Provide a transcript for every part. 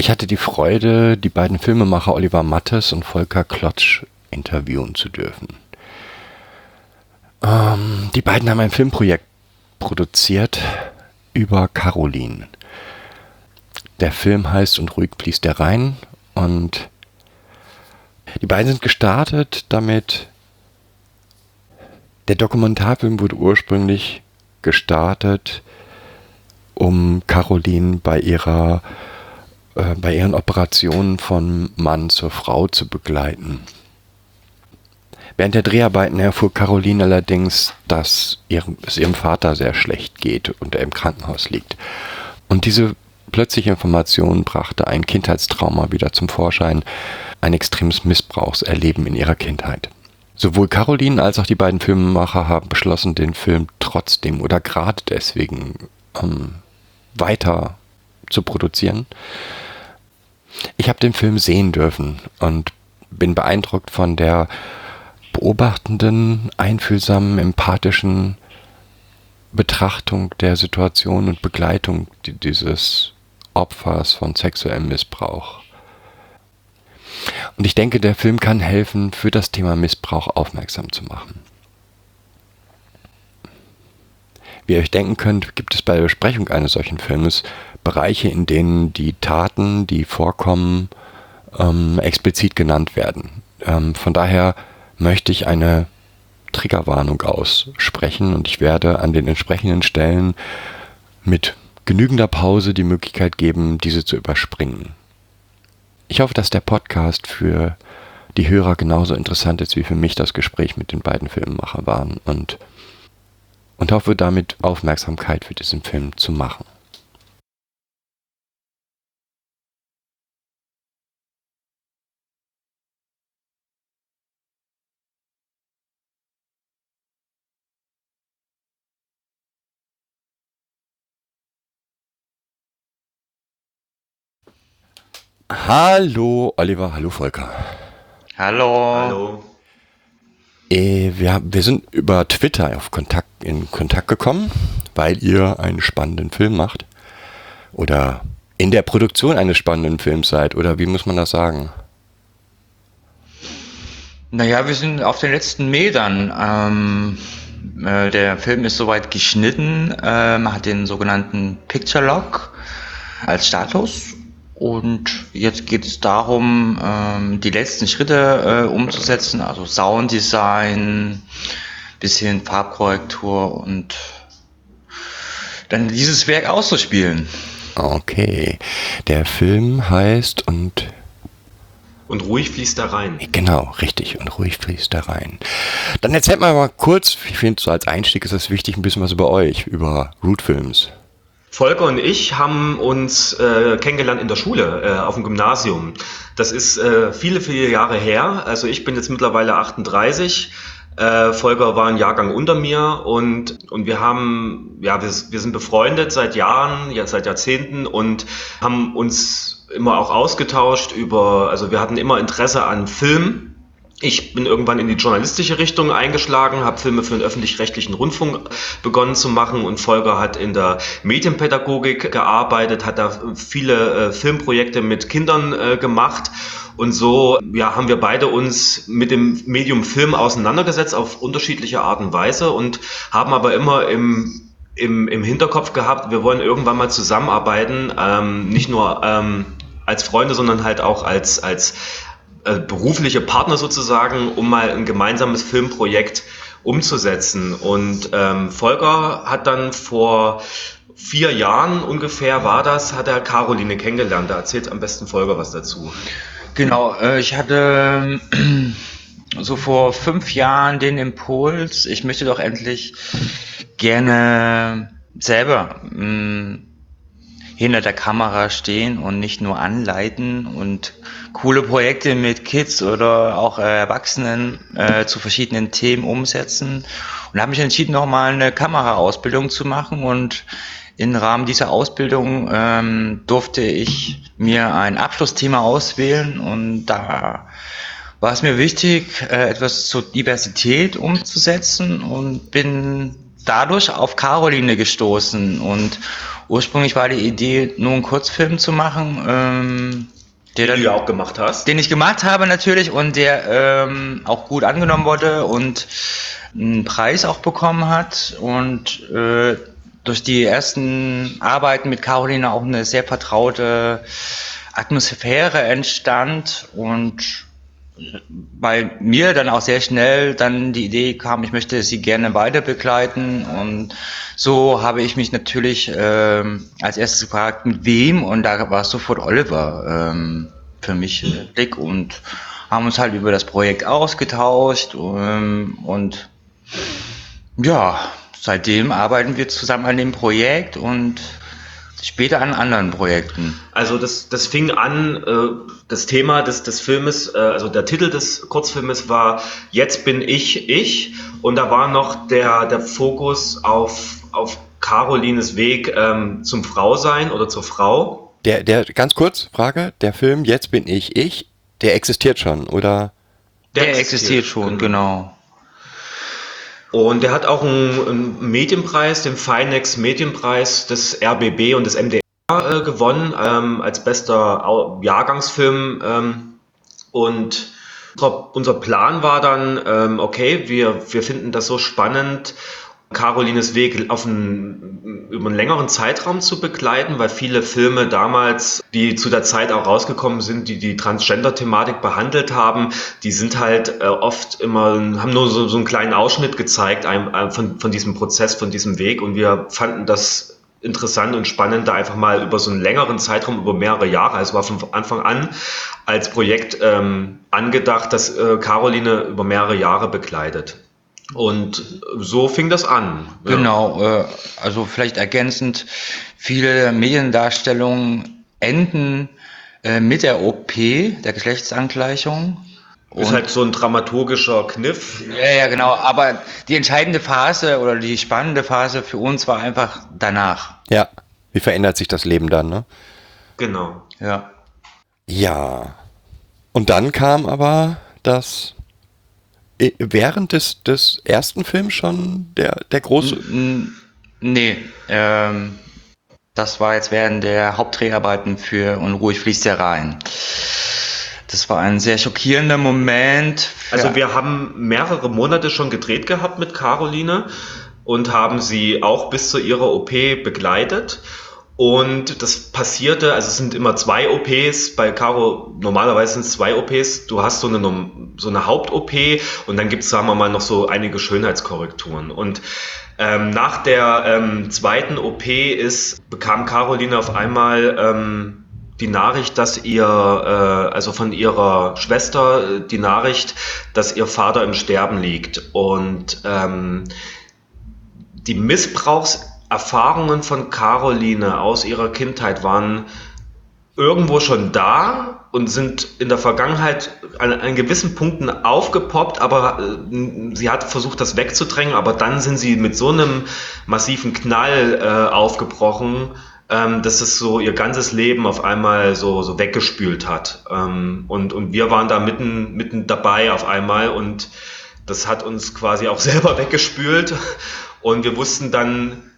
Ich hatte die Freude, die beiden Filmemacher Oliver Mattes und Volker Klotsch interviewen zu dürfen. Ähm, die beiden haben ein Filmprojekt produziert über Caroline. Der Film heißt Und ruhig fließt der Rhein und die beiden sind gestartet damit. Der Dokumentarfilm wurde ursprünglich gestartet, um Caroline bei ihrer äh, bei ihren Operationen von Mann zur Frau zu begleiten. Während der Dreharbeiten erfuhr Caroline allerdings, dass ihrem, es ihrem Vater sehr schlecht geht und er im Krankenhaus liegt. Und diese plötzliche Information brachte ein Kindheitstrauma wieder zum Vorschein, ein extremes Missbrauchserleben in ihrer Kindheit. Sowohl Caroline als auch die beiden Filmemacher haben beschlossen, den Film trotzdem oder gerade deswegen ähm, weiter zu produzieren. Ich habe den Film sehen dürfen und bin beeindruckt von der beobachtenden, einfühlsamen, empathischen Betrachtung der Situation und Begleitung dieses Opfers von sexuellem Missbrauch. Und ich denke, der Film kann helfen, für das Thema Missbrauch aufmerksam zu machen. Wie ihr euch denken könnt, gibt es bei der Besprechung eines solchen Filmes Bereiche, in denen die Taten, die vorkommen, ähm, explizit genannt werden. Ähm, von daher möchte ich eine Triggerwarnung aussprechen und ich werde an den entsprechenden Stellen mit genügender Pause die Möglichkeit geben, diese zu überspringen. Ich hoffe, dass der Podcast für die Hörer genauso interessant ist, wie für mich das Gespräch mit den beiden Filmemachern waren und, und hoffe damit Aufmerksamkeit für diesen Film zu machen. Hallo Oliver, hallo Volker. Hallo. Hallo. Äh, wir, wir sind über Twitter auf Kontakt, in Kontakt gekommen, weil ihr einen spannenden Film macht. Oder in der Produktion eines spannenden Films seid. Oder wie muss man das sagen? Naja, wir sind auf den letzten Metern. Ähm, äh, der Film ist soweit geschnitten, ähm, hat den sogenannten Picture Lock als Status und jetzt geht es darum, ähm, die letzten Schritte äh, umzusetzen, also Sounddesign, bisschen Farbkorrektur und dann dieses Werk auszuspielen. Okay. Der Film heißt und. Und ruhig fließt da rein. Genau, richtig. Und ruhig fließt da rein. Dann erzählt mal mal kurz, ich finde, so als Einstieg ist es wichtig, ein bisschen was über euch, über Root Films. Volker und ich haben uns äh, kennengelernt in der Schule, äh, auf dem Gymnasium. Das ist äh, viele, viele Jahre her. Also ich bin jetzt mittlerweile 38. Äh, Volker war ein Jahrgang unter mir und, und wir haben, ja, wir, wir sind befreundet seit Jahren, ja, seit Jahrzehnten und haben uns immer auch ausgetauscht über, also wir hatten immer Interesse an Film ich bin irgendwann in die journalistische Richtung eingeschlagen, habe Filme für den öffentlich-rechtlichen Rundfunk begonnen zu machen und Volker hat in der Medienpädagogik gearbeitet, hat da viele äh, Filmprojekte mit Kindern äh, gemacht. Und so ja, haben wir beide uns mit dem Medium Film auseinandergesetzt auf unterschiedliche Art und Weise und haben aber immer im im, im Hinterkopf gehabt, wir wollen irgendwann mal zusammenarbeiten, ähm, nicht nur ähm, als Freunde, sondern halt auch als, als, äh, berufliche Partner sozusagen, um mal ein gemeinsames Filmprojekt umzusetzen. Und ähm, Volker hat dann vor vier Jahren ungefähr war das, hat er Caroline kennengelernt. Da erzählt am besten Volker was dazu. Genau, äh, ich hatte äh, so vor fünf Jahren den Impuls, ich möchte doch endlich gerne selber mh, hinter der Kamera stehen und nicht nur anleiten und coole Projekte mit Kids oder auch äh, Erwachsenen äh, zu verschiedenen Themen umsetzen. Und habe mich entschieden, nochmal eine Kameraausbildung zu machen. Und im Rahmen dieser Ausbildung ähm, durfte ich mir ein Abschlussthema auswählen. Und da war es mir wichtig, äh, etwas zur Diversität umzusetzen. Und bin dadurch auf Caroline gestoßen. Und ursprünglich war die Idee, nur einen Kurzfilm zu machen, ähm, der Den du ja auch gemacht hast. den ich gemacht habe natürlich und der ähm, auch gut angenommen wurde und einen Preis auch bekommen hat. Und äh, durch die ersten Arbeiten mit Caroline auch eine sehr vertraute Atmosphäre entstand. Und bei mir dann auch sehr schnell dann die Idee kam, ich möchte sie gerne weiter begleiten. Und so habe ich mich natürlich ähm, als erstes gefragt, mit wem? Und da war sofort Oliver ähm, für mich äh, Blick. Und haben uns halt über das Projekt ausgetauscht ähm, und ja, seitdem arbeiten wir zusammen an dem Projekt. Und später an anderen Projekten. Also das, das fing an, äh, das Thema des, des Filmes, äh, also der Titel des Kurzfilmes war Jetzt bin ich ich und da war noch der, der Fokus auf, auf Carolines Weg ähm, zum Frausein oder zur Frau. Der, der, ganz kurz, Frage, der Film Jetzt bin ich ich, der existiert schon, oder? Der, existiert schon, genau. Und der hat auch einen, einen Medienpreis, den Finex Medienpreis des RBB und des MDR äh, gewonnen ähm, als bester Jahrgangsfilm. Ähm, und unser, unser Plan war dann, ähm, okay, wir, wir finden das so spannend, Carolines Weg auf einen, über einen längeren Zeitraum zu begleiten, weil viele Filme damals, die zu der Zeit auch rausgekommen sind, die die Transgender-Thematik behandelt haben, die sind halt äh, oft immer, haben nur so, so einen kleinen Ausschnitt gezeigt von, von diesem Prozess, von diesem Weg und wir fanden das interessant und spannend, da einfach mal über so einen längeren Zeitraum, über mehrere Jahre, also war von Anfang an als Projekt ähm, angedacht, dass äh, Caroline über mehrere Jahre begleitet. Und so fing das an. Ja. Genau, äh, also vielleicht ergänzend, viele Mediendarstellungen enden äh, mit der OP, der Geschlechtsangleichung. Ist halt so ein dramaturgischer Kniff. ja, ja, genau, aber die entscheidende Phase oder die spannende Phase für uns war einfach danach. Ja. Wie verändert sich das Leben dann, ne? Genau. Ja. Ja. Und dann kam aber das während des, des ersten Films schon der, der große. Nee, ähm, das war jetzt während der Hauptdreharbeiten für Unruhig fließt der Rhein. Das war ein sehr schockierender Moment. Also wir haben mehrere Monate schon gedreht gehabt mit Caroline und haben sie auch bis zu ihrer OP begleitet. Und das passierte, also es sind immer zwei OPs, bei Caro normalerweise sind es zwei OPs, du hast so eine, so eine Haupt-OP und dann gibt es, sagen wir mal, noch so einige Schönheitskorrekturen. Und ähm, nach der ähm, zweiten OP ist, bekam Caroline auf einmal ähm, die Nachricht, dass ihr, äh, also von ihrer Schwester, äh, die Nachricht, dass ihr Vater im Sterben liegt. Und ähm, die Missbrauchserfahrungen von Caroline aus ihrer Kindheit waren irgendwo schon da und sind in der Vergangenheit an, an gewissen Punkten aufgepoppt, aber äh, sie hat versucht, das wegzudrängen, aber dann sind sie mit so einem massiven Knall äh, aufgebrochen, ähm, dass es so ihr ganzes Leben auf einmal so, so weggespült hat. Ähm, und, und wir waren da mitten, mitten dabei auf einmal und das hat uns quasi auch selber weggespült. Und wir wussten dann,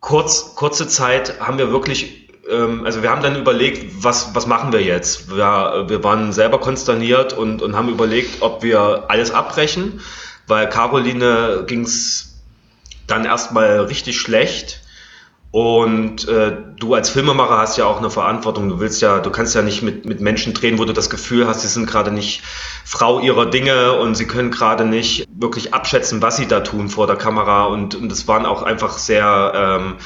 kurz, kurze Zeit haben wir wirklich, ähm, also wir haben dann überlegt, was, was machen wir jetzt? Wir, wir waren selber konsterniert und, und haben überlegt, ob wir alles abbrechen, weil Caroline ging es dann erstmal richtig schlecht. Und äh, du als Filmemacher hast ja auch eine Verantwortung. Du willst ja, du kannst ja nicht mit, mit Menschen drehen, wo du das Gefühl hast, sie sind gerade nicht Frau ihrer Dinge und sie können gerade nicht wirklich abschätzen, was sie da tun vor der Kamera. Und, und das waren auch einfach sehr, ähm,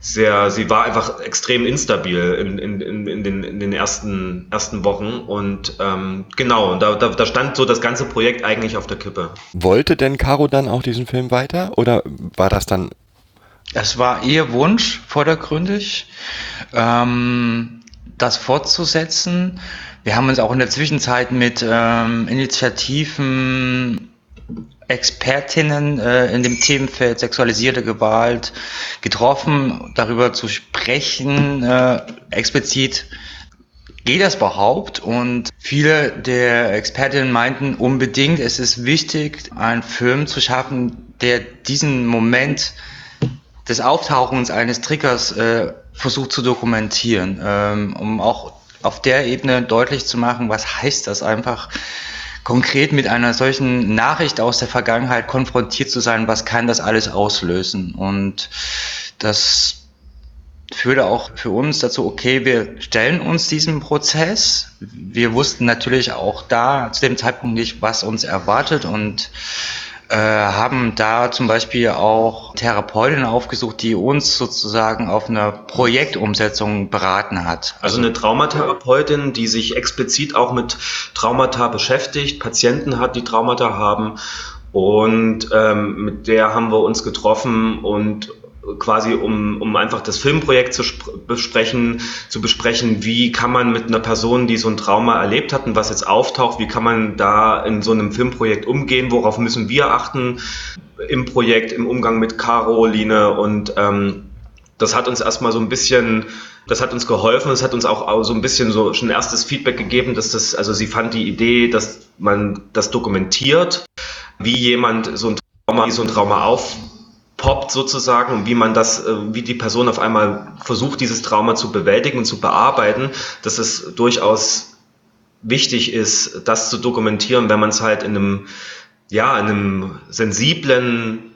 sehr, sie war einfach extrem instabil in, in, in, in, den, in den ersten, ersten Wochen. Und ähm, genau, da, da, da stand so das ganze Projekt eigentlich auf der Kippe. Wollte denn Caro dann auch diesen Film weiter? Oder war das dann Es war ihr Wunsch vordergründig, ähm, das fortzusetzen. Wir haben uns auch in der Zwischenzeit mit ähm, Initiativen, Expertinnen äh, in dem Themenfeld sexualisierte Gewalt getroffen, darüber zu sprechen, äh, explizit geht das überhaupt? Und viele der Expertinnen meinten unbedingt, es ist wichtig, einen Film zu schaffen, der diesen Moment des Auftauchens eines Triggers äh, versucht zu dokumentieren, ähm, um auch auf der Ebene deutlich zu machen, was heißt das einfach konkret mit einer solchen Nachricht aus der Vergangenheit konfrontiert zu sein, was kann das alles auslösen? Und das führte auch für uns dazu, okay, wir stellen uns diesem Prozess. Wir wussten natürlich auch da zu dem Zeitpunkt nicht, was uns erwartet und äh, haben da zum Beispiel auch Therapeutinnen aufgesucht, die uns sozusagen auf eine Projektumsetzung beraten hat. Also eine Traumatherapeutin, die sich explizit auch mit Traumata beschäftigt, Patienten hat, die Traumata haben. Und ähm, mit der haben wir uns getroffen und quasi um, um einfach das Filmprojekt zu besprechen, zu besprechen, wie kann man mit einer Person, die so ein Trauma erlebt hat und was jetzt auftaucht, wie kann man da in so einem Filmprojekt umgehen, worauf müssen wir achten im Projekt, im Umgang mit Caroline? Und ähm, das hat uns erstmal so ein bisschen, das hat uns geholfen, das hat uns auch so ein bisschen so schon erstes Feedback gegeben, dass das, also sie fand die Idee, dass man das dokumentiert, wie jemand so ein Trauma, wie so ein Trauma auf poppt sozusagen und wie man das, äh, wie die Person auf einmal versucht, dieses Trauma zu bewältigen und zu bearbeiten, dass es durchaus wichtig ist, das zu dokumentieren, wenn man es halt in einem, ja, in einem sensiblen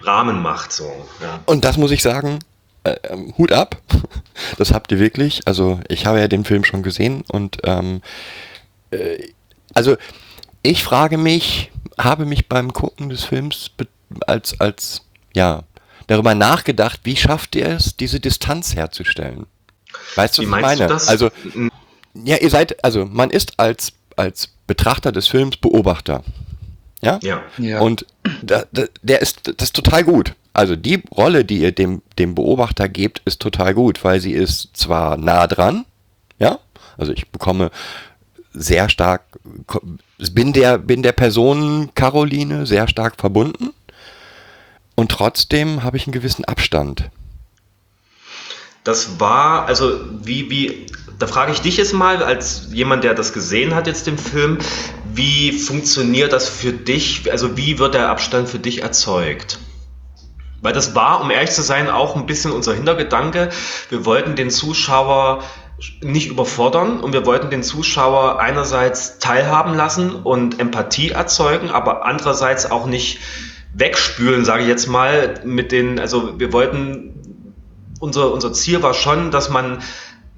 Rahmen macht, so. Ja. Und das muss ich sagen, äh, ähm, Hut ab. Das habt ihr wirklich. Also ich habe ja den Film schon gesehen und ähm, äh, also ich frage mich, habe mich beim Gucken des Films als als ja, darüber nachgedacht, wie schafft ihr es, diese Distanz herzustellen? Weißt du, was ich meine? Also, ja, ihr seid, also man ist als, als Betrachter des Films Beobachter. Ja? Ja. ja. Und da, da, der ist, das ist total gut. Also die Rolle, die ihr dem, dem Beobachter gebt, ist total gut, weil sie ist zwar nah dran, ja, also ich bekomme sehr stark, bin der, bin der Person Caroline sehr stark verbunden, und trotzdem habe ich einen gewissen Abstand. Das war, also wie, wie, da frage ich dich jetzt mal, als jemand, der das gesehen hat jetzt den Film, wie funktioniert das für dich, also wie wird der Abstand für dich erzeugt? Weil das war, um ehrlich zu sein, auch ein bisschen unser Hintergedanke. Wir wollten den Zuschauer nicht überfordern und wir wollten den Zuschauer einerseits teilhaben lassen und Empathie erzeugen, aber andererseits auch nicht wegspülen, sage ich jetzt mal, mit den, also wir wollten, unser, unser Ziel war schon, dass man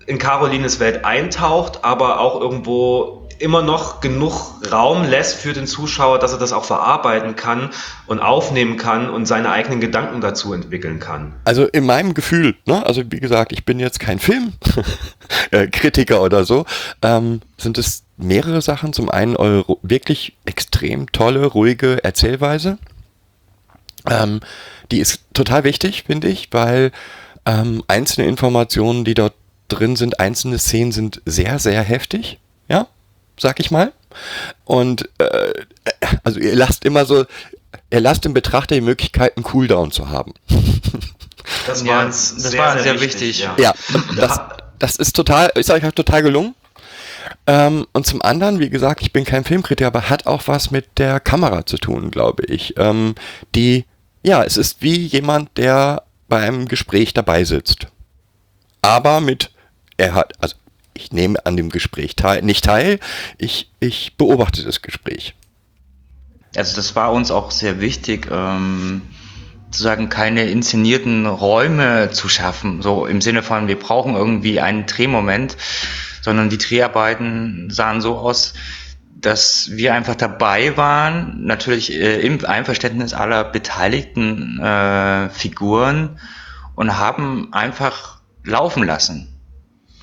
in Carolines Welt eintaucht, aber auch irgendwo immer noch genug Raum lässt für den Zuschauer, dass er das auch verarbeiten kann und aufnehmen kann und seine eigenen Gedanken dazu entwickeln kann. Also in meinem Gefühl, ne, also wie gesagt, ich bin jetzt kein Filmkritiker äh, oder so, ähm, sind es mehrere Sachen. Zum einen eure wirklich extrem tolle, ruhige Erzählweise. Ähm, die ist total wichtig, finde ich, weil ähm, einzelne Informationen, die dort drin sind, einzelne Szenen sind sehr, sehr heftig, ja, sag ich mal. Und äh, also ihr lasst immer so, ihr lasst dem Betrachter die Möglichkeit, einen Cooldown zu haben. Das war, ja, das sehr, war sehr, sehr wichtig. Ja, ja das, das ist total, ist euch total gelungen. Ähm, und zum anderen, wie gesagt, ich bin kein Filmkritiker, aber hat auch was mit der Kamera zu tun, glaube ich. Ähm, die ja, es ist wie jemand, der bei einem Gespräch dabei sitzt. Aber mit, er hat, also ich nehme an dem Gespräch teil, nicht teil, ich, ich beobachte das Gespräch. Also das war uns auch sehr wichtig, ähm, zu sagen, keine inszenierten Räume zu schaffen, so im Sinne von, wir brauchen irgendwie einen Drehmoment, sondern die Dreharbeiten sahen so aus, dass wir einfach dabei waren, natürlich äh, im Einverständnis aller beteiligten äh, Figuren und haben einfach laufen lassen.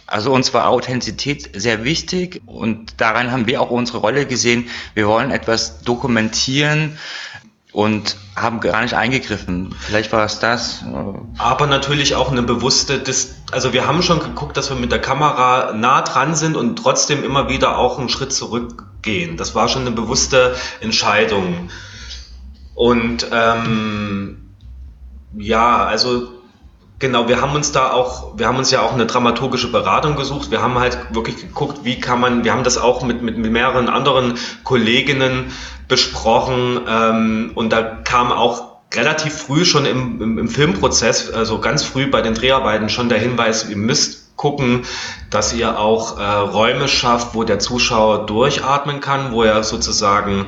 Also uns war Authentizität sehr wichtig und daran haben wir auch unsere Rolle gesehen. Wir wollen etwas dokumentieren, und haben gar nicht eingegriffen. Vielleicht war es das. Aber natürlich auch eine bewusste, Dis also wir haben schon geguckt, dass wir mit der Kamera nah dran sind und trotzdem immer wieder auch einen Schritt zurückgehen. Das war schon eine bewusste Entscheidung. Und ähm, ja, also Genau, wir haben uns da auch, wir haben uns ja auch eine dramaturgische Beratung gesucht. Wir haben halt wirklich geguckt, wie kann man, wir haben das auch mit, mit, mit mehreren anderen Kolleginnen besprochen ähm, und da kam auch relativ früh schon im, im, im Filmprozess, also ganz früh bei den Dreharbeiten schon der Hinweis, ihr müsst gucken, dass ihr auch äh, Räume schafft, wo der Zuschauer durchatmen kann, wo er sozusagen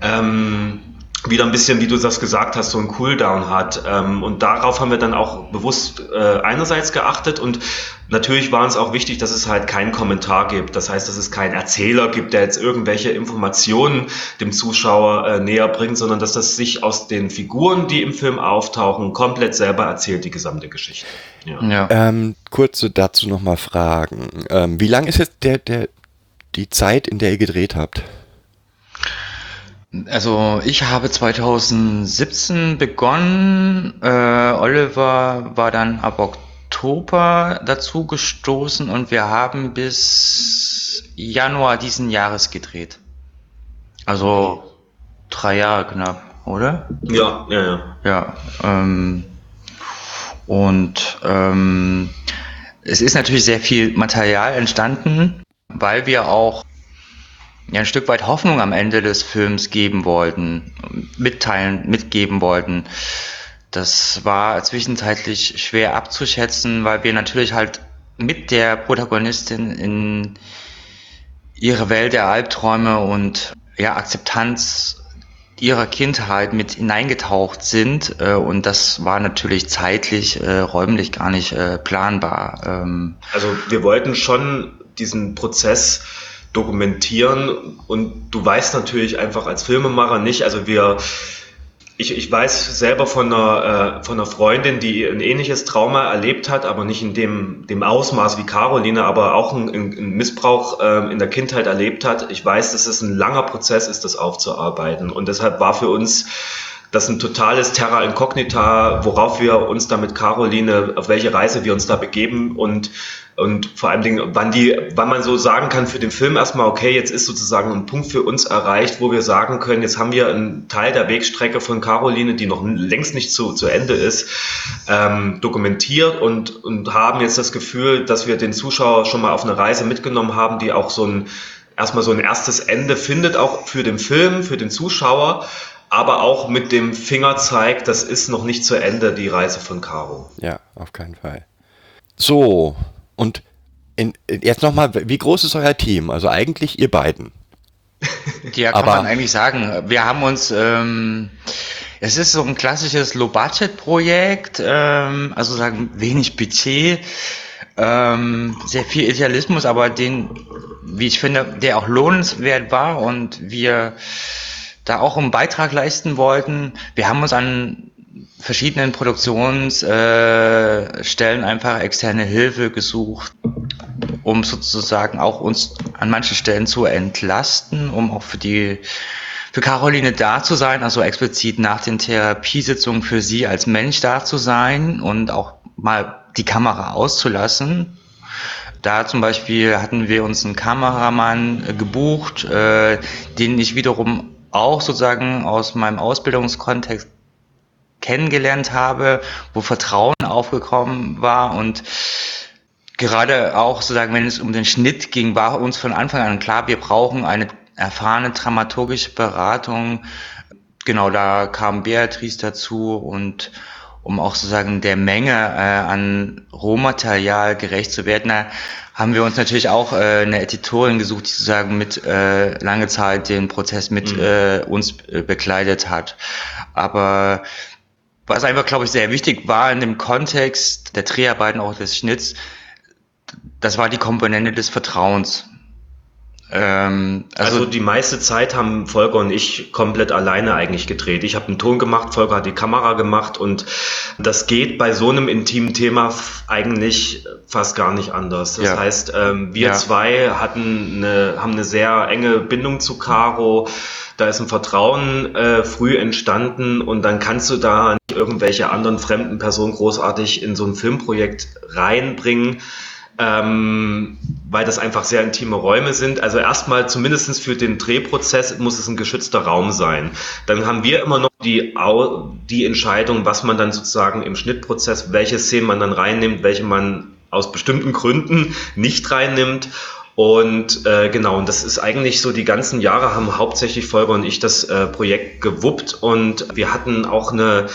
ähm, wieder ein bisschen, wie du das gesagt hast, so ein Cooldown hat. Ähm, und darauf haben wir dann auch bewusst äh, einerseits geachtet und natürlich war uns auch wichtig, dass es halt keinen Kommentar gibt. Das heißt, dass es keinen Erzähler gibt, der jetzt irgendwelche Informationen dem Zuschauer äh, näher bringt, sondern dass das sich aus den Figuren, die im Film auftauchen, komplett selber erzählt, die gesamte Geschichte. Ja. ja. Ähm, kurze dazu nochmal Fragen. Ähm, wie lang ist jetzt der, der, die Zeit, in der ihr gedreht habt? Also ich habe 2017 begonnen. Äh, Oliver war dann ab Oktober dazu gestoßen und wir haben bis Januar diesen Jahres gedreht. Also drei Jahre knapp, oder? Ja, ja, ja. Ja. Ähm, und ähm, es ist natürlich sehr viel Material entstanden, weil wir auch ja, ein Stück weit Hoffnung am Ende des Films geben wollten, mitteilen, mitgeben wollten. Das war zwischenzeitlich schwer abzuschätzen, weil wir natürlich halt mit der Protagonistin in ihre Welt der Albträume und ja, Akzeptanz ihrer Kindheit mit hineingetaucht sind äh, und das war natürlich zeitlich, äh, räumlich gar nicht äh, planbar. Ähm also wir wollten schon diesen Prozess dokumentieren. Und du weißt natürlich einfach als Filmemacher nicht, also wir, ich, ich weiß selber von einer, äh, von einer Freundin, die ein ähnliches Trauma erlebt hat, aber nicht in dem, dem Ausmaß wie Caroline, aber auch einen, Missbrauch äh, in der Kindheit erlebt hat. Ich weiß, dass es ein langer Prozess ist, das aufzuarbeiten. Und deshalb war für uns das ein totales Terra Incognita, worauf wir uns da mit Caroline, auf welche Reise wir uns da begeben. Und und vor allen Dingen, wann die, wann man so sagen kann für den Film erstmal, okay, jetzt ist sozusagen ein Punkt für uns erreicht, wo wir sagen können, jetzt haben wir einen Teil der Wegstrecke von Caroline, die noch längst nicht zu, zu Ende ist, ähm, dokumentiert und, und haben jetzt das Gefühl, dass wir den Zuschauer schon mal auf eine Reise mitgenommen haben, die auch so ein, erstmal so ein erstes Ende findet, auch für den Film, für den Zuschauer aber auch mit dem Fingerzeig, das ist noch nicht zu Ende, die Reise von Caro. Ja, auf keinen Fall. So, und in, jetzt nochmal, wie groß ist euer Team? Also eigentlich ihr beiden. Ja, kann Aber, man eigentlich sagen. Wir haben uns, ähm, es ist so ein klassisches Low-Budget-Projekt, ähm, also sagen wenig Budget, ähm, sehr viel Idealismus, aber den, wie ich finde, der auch lohnenswert war und wir da auch einen Beitrag leisten wollten. Wir haben uns an verschiedenen Produktionsstellen äh, einfach externe Hilfe gesucht, um sozusagen auch uns an manchen Stellen zu entlasten, um auch für die für Caroline da zu sein, also explizit nach den Therapiesitzungen für sie als Mensch da zu sein und auch mal die Kamera auszulassen. Da zum Beispiel hatten wir uns einen Kameramann äh, gebucht, äh, den ich wiederum auch sozusagen aus meinem Ausbildungskontext kennengelernt habe, wo Vertrauen aufgekommen war und gerade auch sozusagen, wenn es um den Schnitt ging, war uns von Anfang an klar, wir brauchen eine erfahrene dramaturgische Beratung. Genau, da kam Beatrice dazu und um auch sozusagen der Menge äh, an Rohmaterial gerecht zu werden, haben wir uns natürlich auch äh, eine Editorin gesucht, die sozusagen mit äh, lange Zeit den Prozess mit mhm. äh, uns äh, bekleidet hat. Aber was einfach, glaube ich, sehr wichtig war in dem Kontext der Dreharbeiten, auch des Schnitts, das war die Komponente des Vertrauens. Ähm, Also, also, die meiste Zeit haben Volker und ich komplett alleine eigentlich gedreht. Ich habe den Ton gemacht, Volker hat die Kamera gemacht und das geht bei so einem intimen Thema eigentlich fast gar nicht anders. Das Ja. heißt, ähm, wir Ja. zwei hatten eine, haben eine sehr enge Bindung zu Caro. Da ist ein Vertrauen äh, früh entstanden und dann kannst du da nicht irgendwelche anderen fremden Personen großartig in so ein Filmprojekt reinbringen ähm, weil das einfach sehr intime Räume sind. Also erstmal zumindestens für den Drehprozess muss es ein geschützter Raum sein. Dann haben wir immer noch die, die Entscheidung, was man dann sozusagen im Schnittprozess, welche Szenen man dann reinnimmt, welche man aus bestimmten Gründen nicht reinnimmt. Und äh, genau, und das ist eigentlich so, die ganzen Jahre haben hauptsächlich Volker und ich das äh, Projekt gewuppt und wir hatten auch eine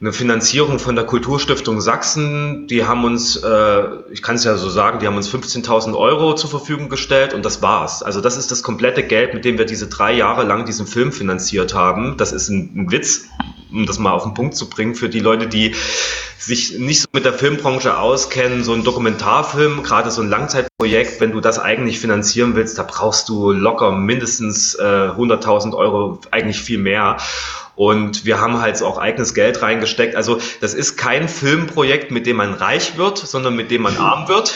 eine Finanzierung von der Kulturstiftung Sachsen. Die haben uns, äh, ich kann es ja so sagen, die haben uns 15.000 Euro zur Verfügung gestellt und das war's. Also das ist das komplette Geld, mit dem wir diese drei Jahre lang diesen Film finanziert haben. Das ist ein, ein Witz, um das mal auf den Punkt zu bringen, für die Leute, die sich nicht so mit der Filmbranche auskennen. So ein Dokumentarfilm, gerade so ein Langzeitprojekt, wenn du das eigentlich finanzieren willst, da brauchst du locker mindestens äh, 100.000 Euro, eigentlich viel mehr. Und wir haben halt auch eigenes Geld reingesteckt. Also das ist kein Filmprojekt, mit dem man reich wird, sondern mit dem man arm wird.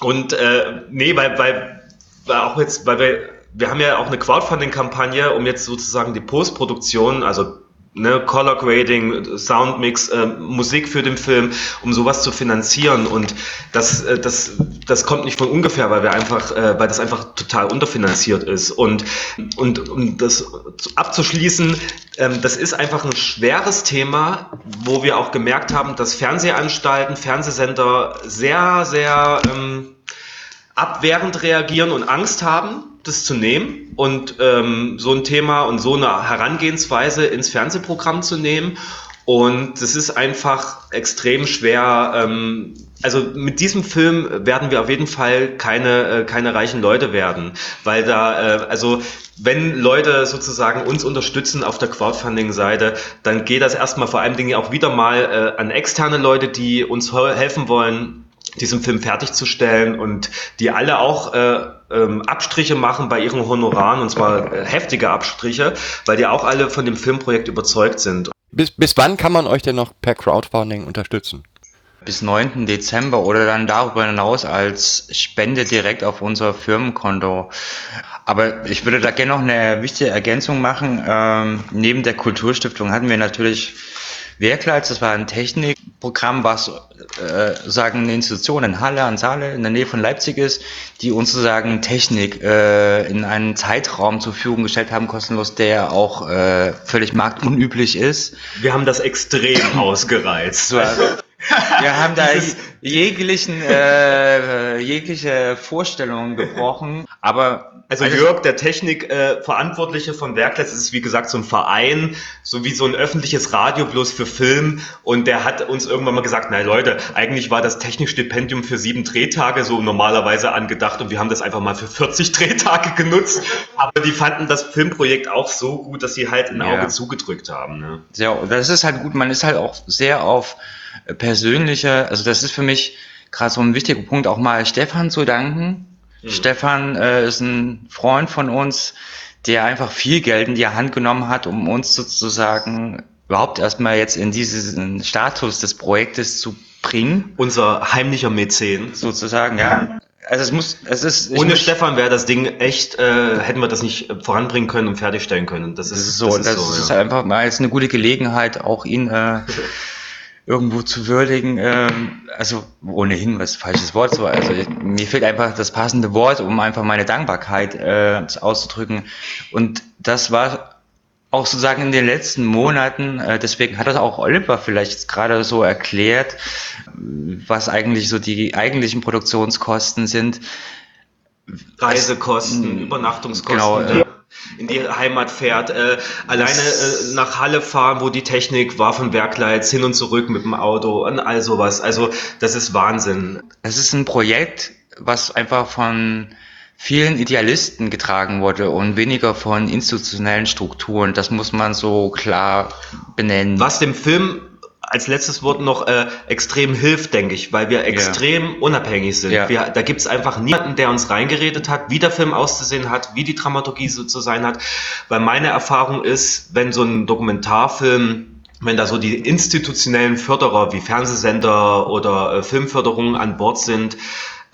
Und äh, nee, weil, weil, weil auch jetzt, weil wir, wir haben ja auch eine Crowdfunding-Kampagne, um jetzt sozusagen die Postproduktion, also ne, Color Grading, Soundmix, äh, Musik für den Film, um sowas zu finanzieren. Und das, äh, das, das kommt nicht von ungefähr, weil wir einfach, äh, weil das einfach total unterfinanziert ist. Und, und um das abzuschließen, ähm, das ist einfach ein schweres Thema, wo wir auch gemerkt haben, dass Fernsehanstalten, Fernsehsender sehr, sehr ähm, abwehrend reagieren und Angst haben, das zu nehmen und ähm, so ein Thema und so eine Herangehensweise ins Fernsehprogramm zu nehmen. Und es ist einfach extrem schwer. Ähm, also mit diesem Film werden wir auf jeden Fall keine, äh, keine reichen Leute werden, weil da, äh, also wenn Leute sozusagen uns unterstützen auf der Crowdfunding-Seite, dann geht das erstmal vor allen Dingen auch wieder mal äh, an externe Leute, die uns he- helfen wollen, diesen Film fertigzustellen und die alle auch äh, ähm, Abstriche machen bei ihren Honoraren und zwar äh, heftige Abstriche, weil die auch alle von dem Filmprojekt überzeugt sind. Bis, bis wann kann man euch denn noch per Crowdfunding unterstützen? bis 9. Dezember oder dann darüber hinaus als Spende direkt auf unser Firmenkonto. Aber ich würde da gerne noch eine wichtige Ergänzung machen. Ähm, neben der Kulturstiftung hatten wir natürlich Werkleitz, das war ein Technikprogramm, was äh, sagen eine Institution in Halle an Saale in der Nähe von Leipzig ist, die uns sozusagen Technik äh, in einen Zeitraum zur Verfügung gestellt haben, kostenlos, der auch äh, völlig marktunüblich ist. Wir haben das extrem ausgereizt. Also, wir haben da jeglichen, äh, jegliche Vorstellungen gebrochen, aber Also Jörg, der Technikverantwortliche äh, von Werkleitz, das ist wie gesagt so ein Verein, so wie so ein öffentliches Radio bloß für Film. Und der hat uns irgendwann mal gesagt, na Leute, eigentlich war das Technikstipendium für sieben Drehtage so normalerweise angedacht und wir haben das einfach mal für 40 Drehtage genutzt. Aber die fanden das Filmprojekt auch so gut, dass sie halt ein Auge Ja. zugedrückt haben. Ne? Ja, das ist halt gut. Man ist halt auch sehr auf persönliche, also das ist für mich gerade so ein wichtiger Punkt, auch mal Stefan zu danken. Stefan äh, ist ein Freund von uns, der einfach viel Geld in die Hand genommen hat, um uns sozusagen überhaupt erstmal jetzt in diesen Status des Projektes zu bringen, Unser heimlicher Mäzen. sozusagen, ja. Also es muss, es ist Ohne Stefan wäre das Ding echt, äh, hätten wir das nicht voranbringen können und fertigstellen können. Das ist, Das ist so, das ist, ja. einfach mal jetzt eine gute Gelegenheit, auch ihn äh, irgendwo zu würdigen. Ähm, also ohnehin was falsches Wort so. Also ich, mir fehlt einfach das passende Wort, um einfach meine Dankbarkeit äh, auszudrücken. Und das war auch sozusagen in den letzten Monaten, äh, deswegen hat das auch Oliver vielleicht gerade so erklärt, was eigentlich so die eigentlichen Produktionskosten sind. Reisekosten, Übernachtungskosten, genau, äh, in die Heimat fährt, äh, alleine äh, nach Halle fahren, wo die Technik war von Werkleitz hin und zurück mit dem Auto und all sowas. Also das ist Wahnsinn. Es ist ein Projekt, was einfach von vielen Idealisten getragen wurde und weniger von institutionellen Strukturen. Das muss man so klar benennen. Was dem Film als letztes Wort noch äh, extrem hilft, denke ich, weil wir extrem unabhängig sind. Ja. Wir, da gibt's einfach niemanden, der uns reingeredet hat, wie der Film auszusehen hat, wie die Dramaturgie so zu sein hat. Weil meine Erfahrung ist, wenn so ein Dokumentarfilm wenn da so die institutionellen Förderer wie Fernsehsender oder äh, Filmförderung an Bord sind,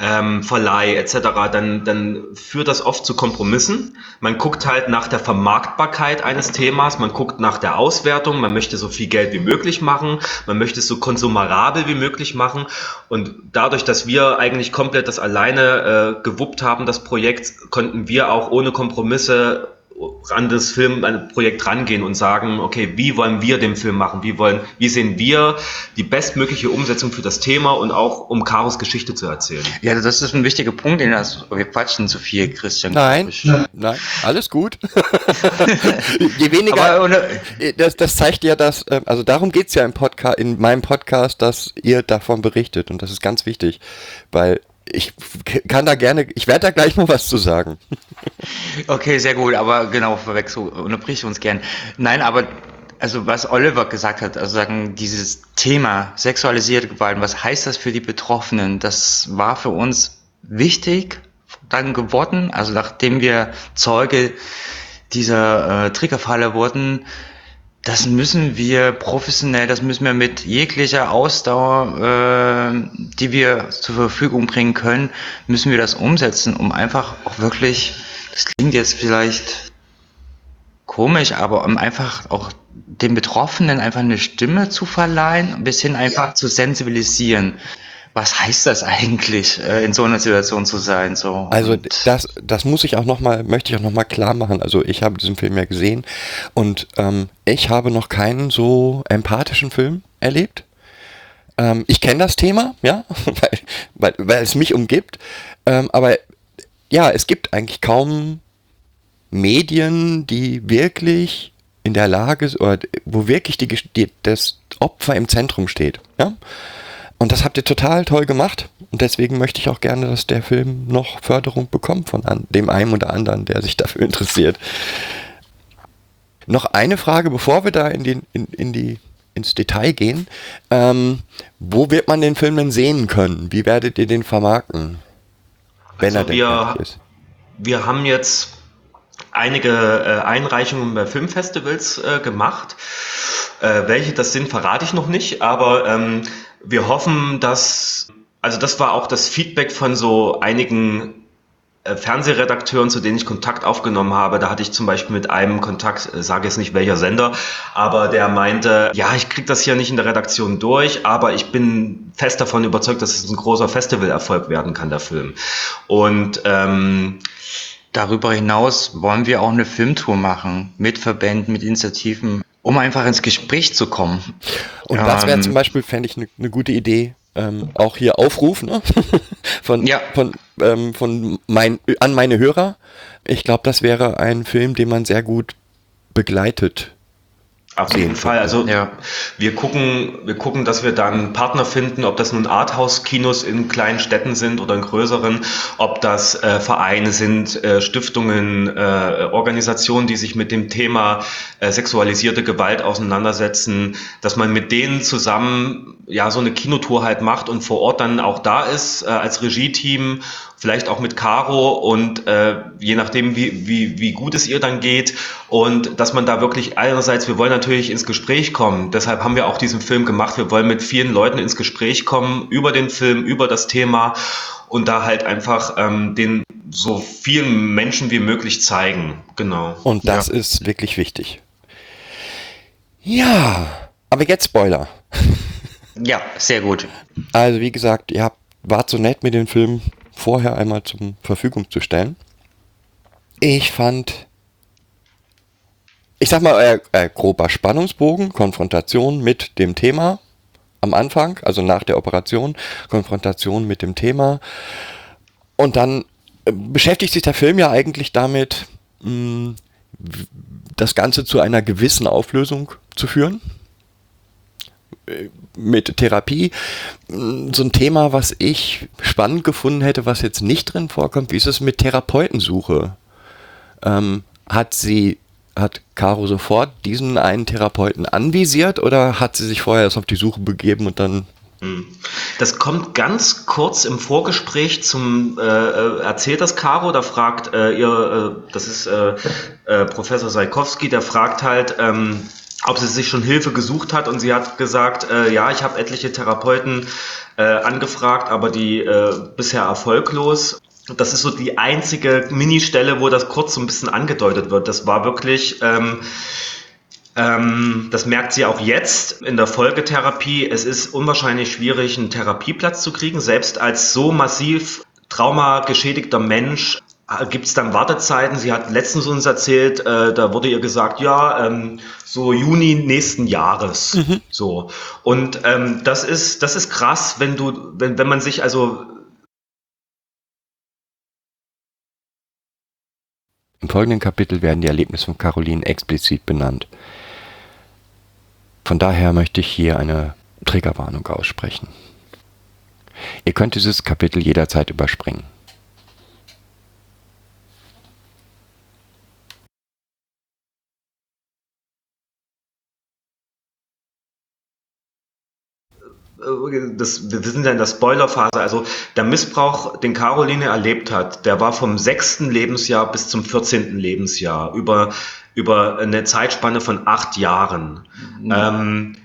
ähm, Verleih etc., dann, dann führt das oft zu Kompromissen. Man guckt halt nach der Vermarktbarkeit eines Themas, man guckt nach der Auswertung, man möchte so viel Geld wie möglich machen, man möchte es so konsumerabel wie möglich machen und dadurch, dass wir eigentlich komplett das alleine äh, gewuppt haben, das Projekt, konnten wir auch ohne Kompromisse an das Film, an das Projekt rangehen und sagen, okay, wie wollen wir den Film machen? Wie wollen, wie sehen wir die bestmögliche Umsetzung für das Thema und auch um Karos Geschichte zu erzählen? Ja, das ist ein wichtiger Punkt, den das, wir quatschen zu viel, Christian. Nein, nein, alles gut. Je weniger, ohne, das, das zeigt ja, dass, ähm, also darum geht's ja im Podcast, in meinem Podcast, dass ihr davon berichtet und das ist ganz wichtig, weil ich kann da gerne, ich werde da gleich noch was zu sagen. Okay, sehr gut, aber genau, verwechsel, unterbrich uns gern. Nein, aber also was Oliver gesagt hat, also sagen, dieses Thema sexualisierte Gewalt, was heißt das für die Betroffenen? Das war für uns wichtig dann geworden, also nachdem wir Zeuge dieser äh, Triggerfalle wurden, das müssen wir professionell, das müssen wir mit jeglicher Ausdauer, äh, die wir zur Verfügung bringen können, müssen wir das umsetzen, um einfach auch wirklich, das klingt jetzt vielleicht komisch, aber um einfach auch den Betroffenen einfach eine Stimme zu verleihen, ein bisschen einfach zu sensibilisieren. Was heißt das eigentlich, äh, in so einer Situation zu sein? So Also das, das muss ich auch noch mal, möchte ich auch noch mal klar machen. Also ich habe diesen Film ja gesehen und ähm, ich habe noch keinen so empathischen Film erlebt. Ähm, ich kenne das Thema, ja, weil, weil, weil es mich umgibt. Ähm, aber ja, es gibt eigentlich kaum Medien, die wirklich in der Lage sind, oder wo wirklich die, die, das Opfer im Zentrum steht. Ja? Und das habt ihr total toll gemacht. Und deswegen möchte ich auch gerne, dass der Film noch Förderung bekommt von an, dem einen oder anderen, der sich dafür interessiert. Noch eine Frage, bevor wir da in die, in, in die, ins Detail gehen. Ähm, wo wird man den Film denn sehen können? Wie werdet ihr den vermarkten? Wenn Also er denn wir- fertig ist. Wir haben jetzt einige äh, Einreichungen bei Filmfestivals äh, gemacht. Äh, welche das sind, verrate ich noch nicht, aber ähm, wir hoffen, dass, also das war auch das Feedback von so einigen äh, Fernsehredakteuren, zu denen ich Kontakt aufgenommen habe. Da hatte ich zum Beispiel mit einem Kontakt, äh, sage jetzt nicht welcher Sender, aber der meinte, ja, ich krieg das hier nicht in der Redaktion durch, aber ich bin fest davon überzeugt, dass es ein großer Festivalerfolg werden kann, der Film. Und ähm, Darüber hinaus wollen wir auch eine Filmtour machen mit Verbänden, mit Initiativen, um einfach ins Gespräch zu kommen. Und das wäre Ähm, zum Beispiel, fände ich, eine ne gute Idee. Ähm, auch hier Aufruf, ne? von, Ja. von, ähm, von mein, an meine Hörer. Ich glaube, das wäre ein Film, den man sehr gut begleitet. Auf jeden Fall. Also Ja. wir gucken, wir gucken, dass wir dann Partner finden, ob das nun Arthouse-Kinos in kleinen Städten sind oder in größeren, ob das äh, Vereine sind, äh, Stiftungen, äh, Organisationen, die sich mit dem Thema äh, sexualisierte Gewalt auseinandersetzen, dass man mit denen zusammen ja so eine Kinotour halt macht und vor Ort dann auch da ist äh, als Regie-Team, vielleicht auch mit Caro und äh, je nachdem, wie, wie, wie gut es ihr dann geht und dass man da wirklich einerseits, wir wollen natürlich ins Gespräch kommen, deshalb haben wir auch diesen Film gemacht, wir wollen mit vielen Leuten ins Gespräch kommen über den Film, über das Thema und da halt einfach ähm, den so vielen Menschen wie möglich zeigen, genau. Und das ist wirklich wichtig. Ja, aber jetzt Spoiler. Ja, sehr gut. Also wie gesagt, ihr habt, wart so nett, mir den Film vorher einmal zur Verfügung zu stellen. Ich fand, ich sag mal, äh, äh, grober Spannungsbogen, Konfrontation mit dem Thema am Anfang, also nach der Operation, Konfrontation mit dem Thema. Und dann äh, beschäftigt sich der Film ja eigentlich damit, mh, w- das Ganze zu einer gewissen Auflösung zu führen mit Therapie. Mm, So ein Thema, was ich spannend gefunden hätte, was jetzt nicht drin vorkommt, wie ist es mit Therapeutensuche? Ähm, hat sie, hat Caro sofort diesen einen Therapeuten anvisiert oder hat sie sich vorher erst auf die Suche begeben und dann Hm. Das kommt ganz kurz im Vorgespräch zum äh, äh, erzählt das Caro, da fragt äh, ihr, äh, das ist äh, äh, Professor Saikowski, der fragt halt, ähm, ob sie sich schon Hilfe gesucht hat und sie hat gesagt, äh, ja, ich habe etliche Therapeuten äh, angefragt, aber die äh, bisher erfolglos. Das ist so die einzige Ministelle, wo das kurz so ein bisschen angedeutet wird. Das war wirklich ähm, ähm, das merkt sie auch jetzt in der Folgetherapie. Es ist unwahrscheinlich schwierig, einen Therapieplatz zu kriegen. Selbst als so massiv traumageschädigter Mensch gibt es dann Wartezeiten. Sie hat letztens uns erzählt, äh, da wurde ihr gesagt, ja, ähm, so Juni nächsten Jahres. So. Und ähm, das ist, das ist krass, wenn du, wenn, wenn man sich also Im folgenden Kapitel werden die Erlebnisse von Caroline explizit benannt. Von daher möchte ich hier eine Triggerwarnung aussprechen. Ihr könnt dieses Kapitel jederzeit überspringen. Das, wir sind ja in der Spoilerphase, also der Missbrauch, den Caroline erlebt hat, der war vom sechsten Lebensjahr bis zum 14. Lebensjahr über, über eine Zeitspanne von acht Jahren. Ähm,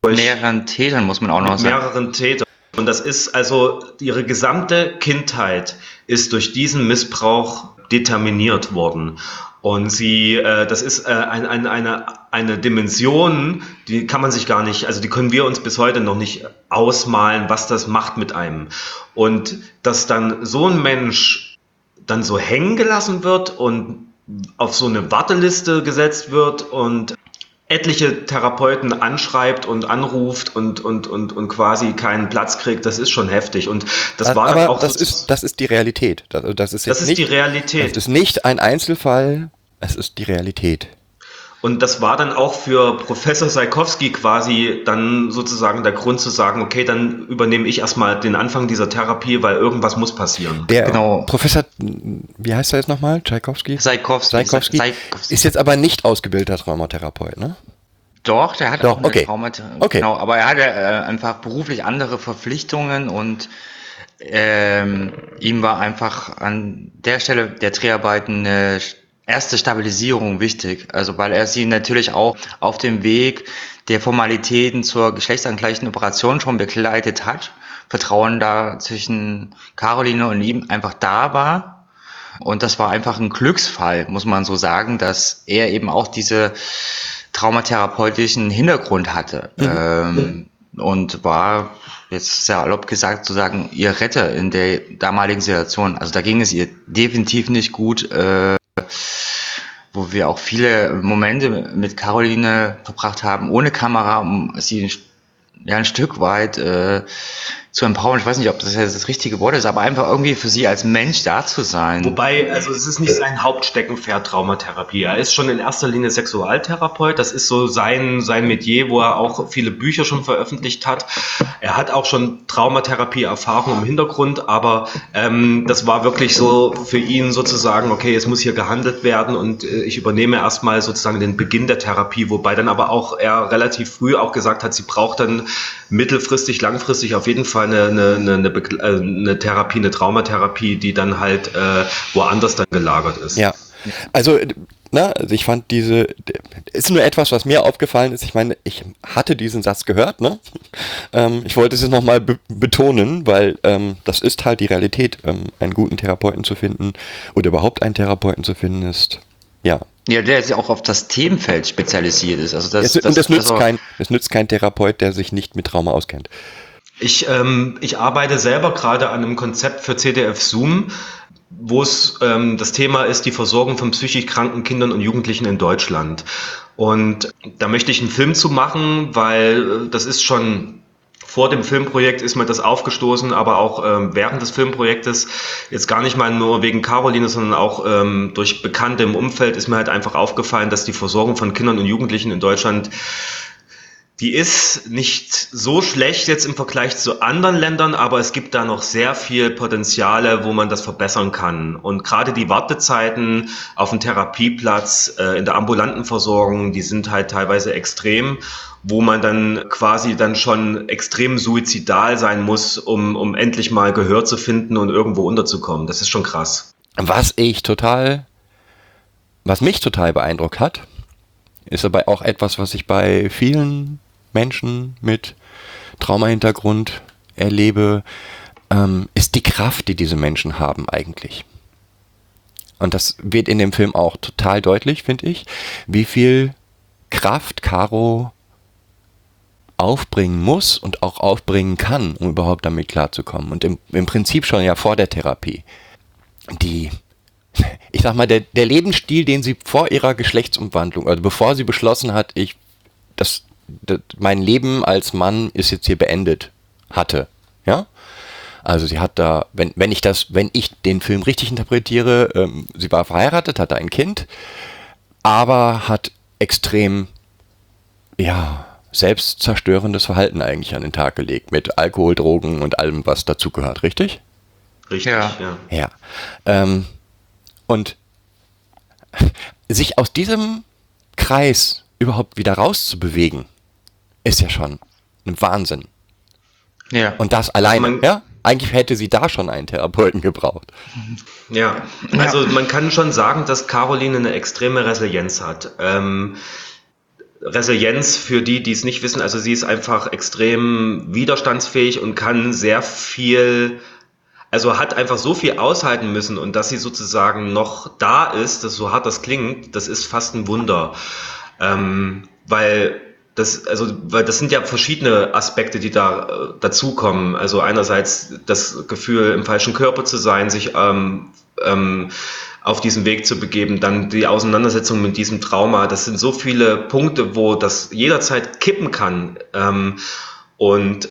durch mehreren Tätern muss man auch noch sagen. mehreren Tätern. Und das ist also, ihre gesamte Kindheit ist durch diesen Missbrauch determiniert worden. Und sie, äh, das ist äh, ein, ein, eine, eine Dimension, die kann man sich gar nicht, also die können wir uns bis heute noch nicht ausmalen, was das macht mit einem. Und dass dann so ein Mensch dann so hängen gelassen wird und auf so eine Warteliste gesetzt wird und etliche Therapeuten anschreibt und anruft und, und, und, und quasi keinen Platz kriegt, das ist schon heftig. Und das war dann Aber auch das so- ist, das ist die Realität. Das, das ist, das ist nicht, die Realität. Das ist nicht ein Einzelfall, es ist die Realität. Und das war dann auch für Professor Saikowski quasi dann sozusagen der Grund zu sagen, okay, dann übernehme ich erstmal den Anfang dieser Therapie, weil irgendwas muss passieren. Der Genau. Professor, wie heißt er jetzt nochmal? Tchaikovsky? Saikowski. Saikowski Saikowski. ist jetzt aber nicht ausgebildeter Traumatherapeut, ne? Doch, der hat Doch, auch eine okay. Traumata- Okay. Genau, aber er hatte äh, einfach beruflich andere Verpflichtungen und ähm, ihm war einfach an der Stelle der Dreharbeiten eine erste Stabilisierung wichtig. Also weil er sie natürlich auch auf dem Weg der Formalitäten zur geschlechtsangleichenden Operation schon begleitet hat. Vertrauen da zwischen Caroline und ihm einfach da war. Und das war einfach ein Glücksfall, muss man so sagen, dass er eben auch diese traumatherapeutischen Hintergrund hatte. Ähm, und war jetzt sehr erlaubt gesagt zu sagen, ihr Retter in der damaligen Situation. Also da ging es ihr definitiv nicht gut, äh, wo wir auch viele Momente mit Caroline verbracht haben, ohne Kamera, um sie ja, ein Stück weit äh, zu empowern. Ich weiß nicht, ob das jetzt das richtige Wort ist, aber einfach irgendwie für sie als Mensch da zu sein. Wobei, also es ist nicht sein Hauptsteckenpferd Traumatherapie. Er ist schon in erster Linie Sexualtherapeut. Das ist so sein, sein Metier, wo er auch viele Bücher schon veröffentlicht hat. Er hat auch schon Traumatherapie-Erfahrung im Hintergrund, aber ähm, das war wirklich so für ihn sozusagen, okay, es muss hier gehandelt werden und äh, ich übernehme erstmal sozusagen den Beginn der Therapie, wobei dann aber auch er relativ früh auch gesagt hat, sie braucht dann mittelfristig, langfristig auf jeden Fall eine, eine, eine, eine, äh, eine Therapie, eine Traumatherapie, die dann halt äh, woanders dann gelagert ist. Ja. Also, äh, na, also ich fand diese, ist nur etwas, was mir aufgefallen ist. Ich meine, ich hatte diesen Satz gehört, ne? Ähm, ich wollte es jetzt nochmal be betonen, weil ähm, das ist halt die Realität. Ähm, einen guten Therapeuten zu finden oder überhaupt einen Therapeuten zu finden ist, ja. Ja, der jetzt auch auf das Themenfeld spezialisiert ist. Also das, Es, und das nützt, also- kein, das nützt kein Therapeut, der sich nicht mit Trauma auskennt. Ich, ähm, ich arbeite selber gerade an einem Konzept für CDF Zoom, wo es ähm, das Thema ist, die Versorgung von psychisch kranken Kindern und Jugendlichen in Deutschland. Und da möchte ich einen Film zu machen, weil äh, das ist schon vor dem Filmprojekt ist mir das aufgestoßen, aber auch ähm, während des Filmprojektes jetzt gar nicht mal nur wegen Caroline, sondern auch ähm, durch Bekannte im Umfeld ist mir halt einfach aufgefallen, dass die Versorgung von Kindern und Jugendlichen in Deutschland die ist nicht so schlecht jetzt im Vergleich zu anderen Ländern, aber es gibt da noch sehr viel Potenziale, wo man das verbessern kann. Und gerade die Wartezeiten auf dem Therapieplatz, äh, in der ambulanten Versorgung, die sind halt teilweise extrem, wo man dann quasi dann schon extrem suizidal sein muss, um, um endlich mal Gehör zu finden und irgendwo unterzukommen. Das ist schon krass. Was ich total, was mich total beeindruckt hat, ist aber auch etwas, was ich bei vielen Menschen mit Traumahintergrund erlebe, ähm, ist die Kraft, die diese Menschen haben eigentlich. Und das wird in dem Film auch total deutlich, finde ich, wie viel Kraft Caro aufbringen muss und auch aufbringen kann, um überhaupt damit klarzukommen. Und im, im Prinzip schon ja vor der Therapie. Die, ich sag mal, der, der Lebensstil, den sie vor ihrer Geschlechtsumwandlung, also bevor sie beschlossen hat, ich, das, mein Leben als Mann ist jetzt hier beendet hatte. Ja? Also sie hat da, wenn, wenn ich das, wenn ich den Film richtig interpretiere, ähm, sie war verheiratet, hatte ein Kind, aber hat extrem, ja, selbstzerstörendes Verhalten eigentlich an den Tag gelegt, mit Alkohol, Drogen und allem, was dazugehört, richtig? Richtig, Ja. ja. Ja. Ähm, und sich aus diesem Kreis überhaupt wieder rauszubewegen, ist ja schon ein Wahnsinn. Ja. Und das alleine, man- ja? Eigentlich hätte sie da schon einen Therapeuten gebraucht. Ja, also man kann schon sagen, dass Caroline eine extreme Resilienz hat. Ähm, Resilienz für die, die es nicht wissen, also sie ist einfach extrem widerstandsfähig und kann sehr viel, also hat einfach so viel aushalten müssen und dass sie sozusagen noch da ist, das so hart das klingt, das ist fast ein Wunder. Ähm, weil das, also, weil das sind ja verschiedene Aspekte, die da äh, dazukommen. Also einerseits das Gefühl, im falschen Körper zu sein, sich ähm, ähm, auf diesen Weg zu begeben, dann die Auseinandersetzung mit diesem Trauma. Das sind so viele Punkte, wo das jederzeit kippen kann. Ähm, und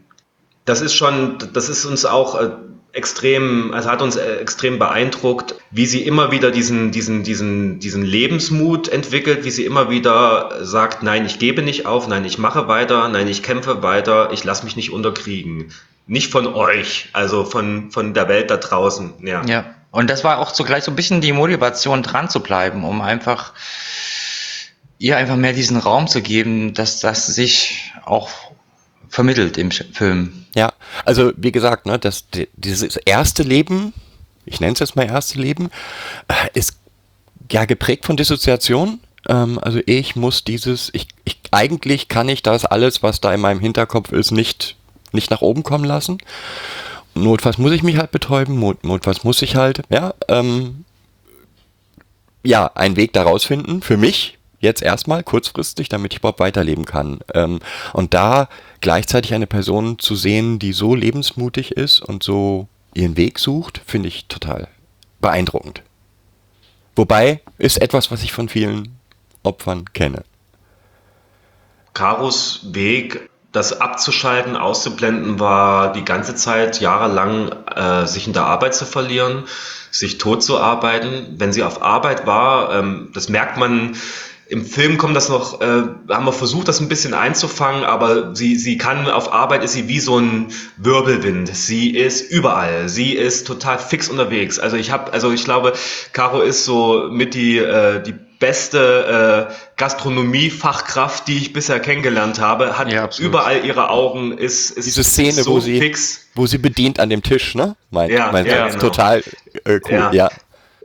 das ist schon, das ist uns auch äh, extrem, also hat uns äh, extrem beeindruckt, wie sie immer wieder diesen, diesen, diesen, diesen Lebensmut entwickelt, wie sie immer wieder sagt, nein, ich gebe nicht auf, nein, ich mache weiter, nein, ich kämpfe weiter, ich lasse mich nicht unterkriegen. Nicht von euch, also von, von der Welt da draußen, ja. Ja, und das war auch zugleich so ein bisschen die Motivation, dran zu bleiben, um einfach ihr einfach mehr diesen Raum zu geben, dass das sich auch vermittelt im Film. Ja, also wie gesagt, ne, das, die- dieses erste Leben, ich nenne es jetzt mal erste Leben, äh, ist ja geprägt von Dissoziation. Ähm, also ich muss dieses, ich, ich, eigentlich kann ich das alles, was da in meinem Hinterkopf ist, nicht, nicht nach oben kommen lassen. Notfalls muss ich mich halt betäuben, not, notfalls muss ich halt, ja, ähm, ja, einen Weg daraus finden, für mich, jetzt erstmal kurzfristig, damit ich überhaupt weiterleben kann. Ähm, und da gleichzeitig eine Person zu sehen, die so lebensmutig ist und so ihren Weg sucht, finde ich total beeindruckend. Wobei ist etwas, was ich von vielen Opfern kenne. Karos Weg, das abzuschalten, auszublenden, war die ganze Zeit jahrelang, äh, sich in der Arbeit zu verlieren, sich tot zu arbeiten. Wenn sie auf Arbeit war, ähm, das merkt man. Im Film kommt das noch, äh, haben wir versucht, das ein bisschen einzufangen, aber sie, sie kann auf Arbeit ist sie wie so ein Wirbelwind. Sie ist überall. Sie ist total fix unterwegs. Also ich habe, also ich glaube, Caro ist so mit die, äh, die beste äh, Gastronomiefachkraft, die ich bisher kennengelernt habe, hat Ja, überall ihre Augen, ist, ist Diese Szene, so wo sie, fix. wo sie bedient an dem Tisch, ne? Mein, Ja, mein ja, genau. total äh, cool, Ja. ja.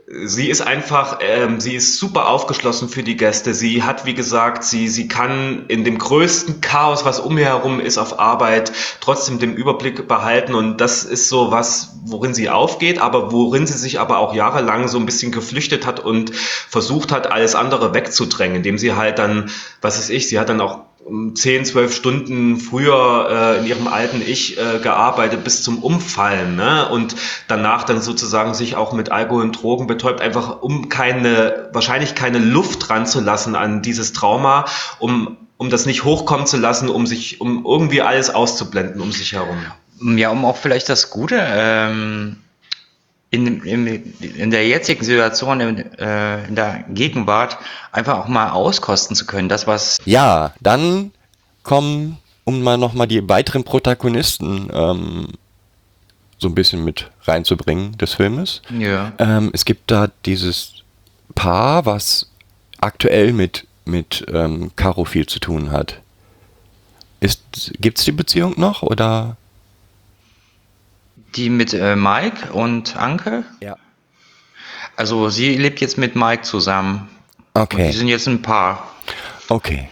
Sie ist einfach, ähm, sie ist super aufgeschlossen für die Gäste. Sie hat, wie gesagt, sie, sie kann in dem größten Chaos, was um ihr herum ist auf Arbeit, trotzdem den Überblick behalten. Und das ist so was, worin sie aufgeht, aber worin sie sich aber auch jahrelang so ein bisschen geflüchtet hat und versucht hat, alles andere wegzudrängen, indem sie halt dann, was weiß ich, sie hat dann auch um 10, 12 Stunden früher äh, in ihrem alten Ich äh, gearbeitet bis zum Umfallen ne? und danach dann sozusagen sich auch mit Alkohol und Drogen betäubt, einfach um keine, wahrscheinlich keine Luft dran zu lassen an dieses Trauma, um, um das nicht hochkommen zu lassen, um sich, um irgendwie alles auszublenden um sich herum. Ja, um auch vielleicht das Gute ähm, in, in, in der jetzigen Situation, in, äh, in der Gegenwart, einfach auch mal auskosten zu können. Das, was Ja, dann kommen, um mal nochmal die weiteren Protagonisten ähm, so ein bisschen mit reinzubringen des Filmes. Ja. Ähm, es gibt da dieses Paar, was aktuell mit, mit ähm, Caro viel zu tun hat. Gibt es die Beziehung noch oder? Die mit äh, Mike und Anke? Ja. Also sie lebt jetzt mit Mike zusammen. Okay. Die sind jetzt ein Paar. Okay.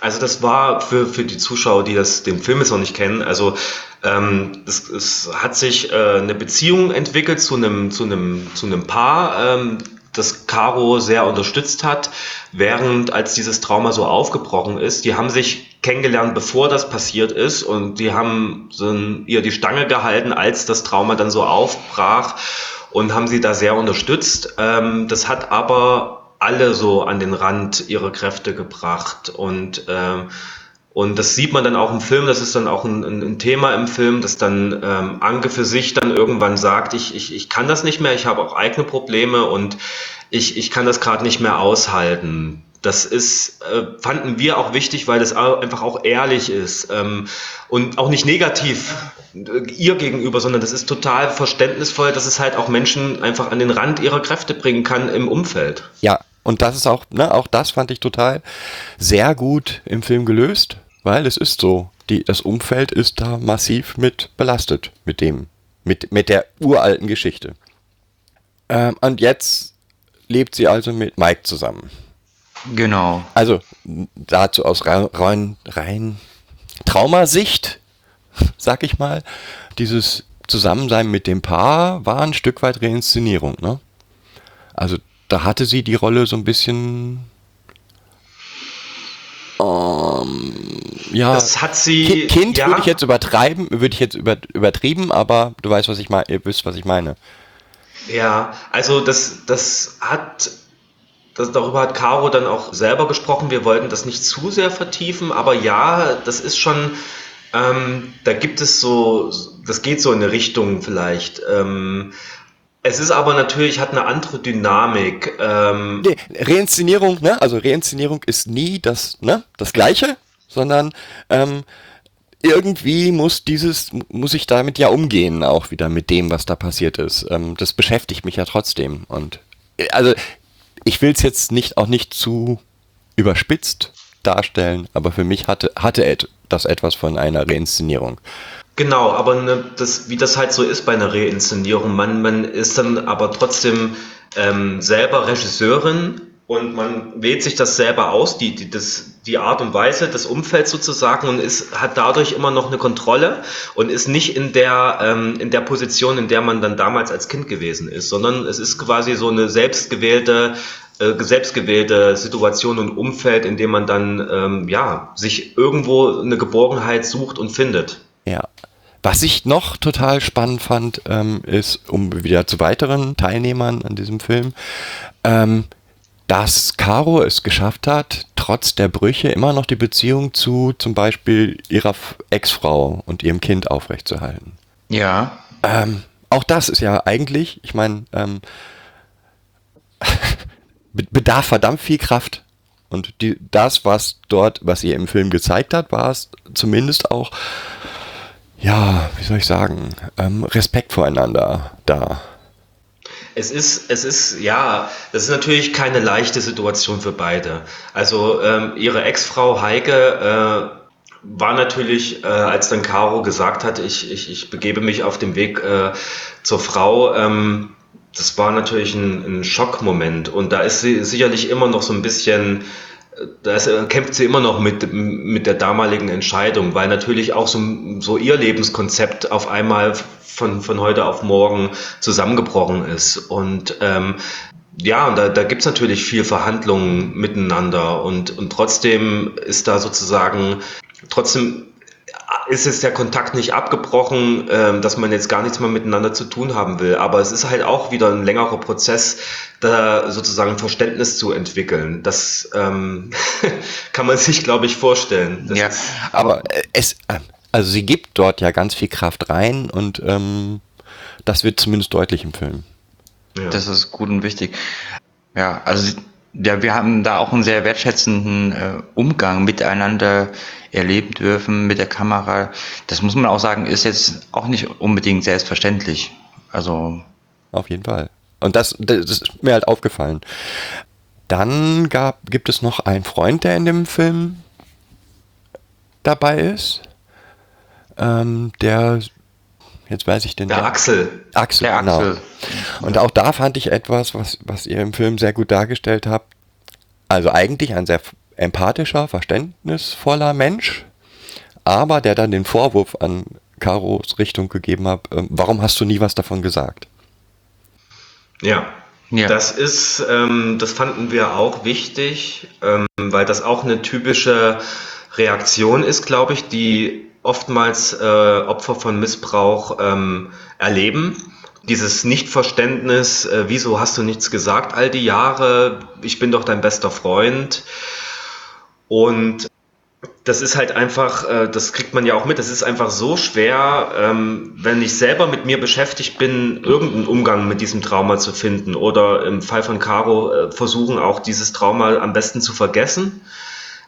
Also das war für, für die Zuschauer, die das, den Film jetzt noch nicht kennen, also ähm, es, es hat sich äh, eine Beziehung entwickelt zu einem, zu einem, zu einem Paar, ähm, das Caro sehr unterstützt hat, während als dieses Trauma so aufgebrochen ist. Die haben sich kennengelernt, bevor das passiert ist und die haben so ihr die Stange gehalten, als das Trauma dann so aufbrach und haben sie da sehr unterstützt. Ähm, das hat aber alle so an den Rand ihrer Kräfte gebracht und ähm, und das sieht man dann auch im Film, das ist dann auch ein, ein Thema im Film, dass dann ähm, Anke für sich dann irgendwann sagt, ich, ich, ich kann das nicht mehr, ich habe auch eigene Probleme und ich, ich kann das gerade nicht mehr aushalten. Das ist, äh, fanden wir auch wichtig, weil das einfach auch ehrlich ist ähm, und auch nicht negativ äh, ihr gegenüber, sondern das ist total verständnisvoll, dass es halt auch Menschen einfach an den Rand ihrer Kräfte bringen kann im Umfeld. Ja, und das ist auch, ne, auch das fand ich total sehr gut im Film gelöst, weil es ist so, die, das Umfeld ist da massiv mit belastet, mit dem, mit, mit der uralten Geschichte. Ähm, und jetzt lebt sie also mit Mike zusammen. Genau. Also dazu aus rein, rein Traumasicht, sag ich mal, dieses Zusammensein mit dem Paar war ein Stück weit Reinszenierung, ne? Also da hatte sie die Rolle so ein bisschen. Ähm, ja, das hat sie. Kind ja. würde ich jetzt übertreiben, würde ich jetzt über, übertrieben, aber du weißt, was ich meine, ihr wisst, was ich meine. Ja, also das, das hat, das, darüber hat Caro dann auch selber gesprochen. Wir wollten das nicht zu sehr vertiefen, aber ja, das ist schon, ähm, da gibt es so, das geht so in eine Richtung vielleicht. Ähm, es ist aber natürlich, hat eine andere Dynamik. Ähm nee, Reinszenierung, ne? Also Reinszenierung ist nie das, ne? Das Gleiche, sondern ähm, irgendwie muss dieses, muss ich damit ja umgehen, auch wieder mit dem, was da passiert ist. Ähm, das beschäftigt mich ja trotzdem. Und also ich will es jetzt nicht auch nicht zu überspitzt darstellen, aber für mich hatte, hatte das etwas von einer Reinszenierung. Genau, aber ne, das, wie das halt so ist bei einer Reinszenierung, man, man ist dann aber trotzdem ähm, selber Regisseurin und man wählt sich das selber aus, die, die, das, die Art und Weise, das Umfeld sozusagen und ist, hat dadurch immer noch eine Kontrolle und ist nicht in der, ähm, in der Position, in der man dann damals als Kind gewesen ist, sondern es ist quasi so eine selbstgewählte äh, selbstgewählte Situation und Umfeld, in dem man dann ähm, ja sich irgendwo eine Geborgenheit sucht und findet. Ja. Was ich noch total spannend fand, ähm, ist, um wieder zu weiteren Teilnehmern an diesem Film, ähm, dass Caro es geschafft hat, trotz der Brüche immer noch die Beziehung zu zum Beispiel ihrer Ex-Frau und ihrem Kind aufrechtzuerhalten. Ja. Ähm, auch das ist ja eigentlich, ich meine, ähm, bedarf verdammt viel Kraft. Und die, das, was dort, was ihr im Film gezeigt hat, war es zumindest auch ja, wie soll ich sagen, ähm, Respekt voreinander da. Es ist, es ist, ja, das ist natürlich keine leichte Situation für beide. Also ähm, ihre Ex-Frau Heike äh, war natürlich, äh, als dann Caro gesagt hat, ich, ich, ich begebe mich auf dem Weg äh, zur Frau, ähm, das war natürlich ein, ein Schockmoment. Und da ist sie sicherlich immer noch so ein bisschen da kämpft sie immer noch mit, mit der damaligen Entscheidung, weil natürlich auch so, so ihr Lebenskonzept auf einmal von, von heute auf morgen zusammengebrochen ist. Und ähm, ja, da, da gibt es natürlich viel Verhandlungen miteinander und, und trotzdem ist da sozusagen, trotzdem ist jetzt der Kontakt nicht abgebrochen, äh, dass man jetzt gar nichts mehr miteinander zu tun haben will. Aber es ist halt auch wieder ein längerer Prozess, da sozusagen Verständnis zu entwickeln. Das ähm, kann man sich, glaube ich, vorstellen. Das ja, aber äh, es, äh, also sie gibt dort ja ganz viel Kraft rein und ähm, das wird zumindest deutlich im Film. Ja. Das ist gut und wichtig. Ja, also ja, wir haben da auch einen sehr wertschätzenden äh, Umgang miteinander erleben dürfen mit der Kamera. Das muss man auch sagen, ist jetzt auch nicht unbedingt selbstverständlich. Also. Auf jeden Fall. Und das, das ist mir halt aufgefallen. Dann gab, gibt es noch einen Freund, der in dem Film dabei ist. Ähm, der, jetzt weiß ich den. Der Axel. Axel, Der genau. Axel. Und auch da fand ich etwas, was, was ihr im Film sehr gut dargestellt habt. Also eigentlich ein sehr empathischer, verständnisvoller Mensch, aber der dann den Vorwurf an Karos Richtung gegeben hat, ähm, warum hast du nie was davon gesagt? Ja. Ja. Das ist, ähm, das fanden wir auch wichtig, ähm, weil das auch eine typische Reaktion ist, glaube ich, die oftmals äh, Opfer von Missbrauch ähm, erleben. Dieses Nichtverständnis, äh, wieso hast du nichts gesagt all die Jahre, ich bin doch dein bester Freund. Und das ist halt einfach, äh, das kriegt man ja auch mit, das ist einfach so schwer, ähm, wenn ich selber mit mir beschäftigt bin, irgendeinen Umgang mit diesem Trauma zu finden oder im Fall von Caro äh, versuchen auch dieses Trauma am besten zu vergessen.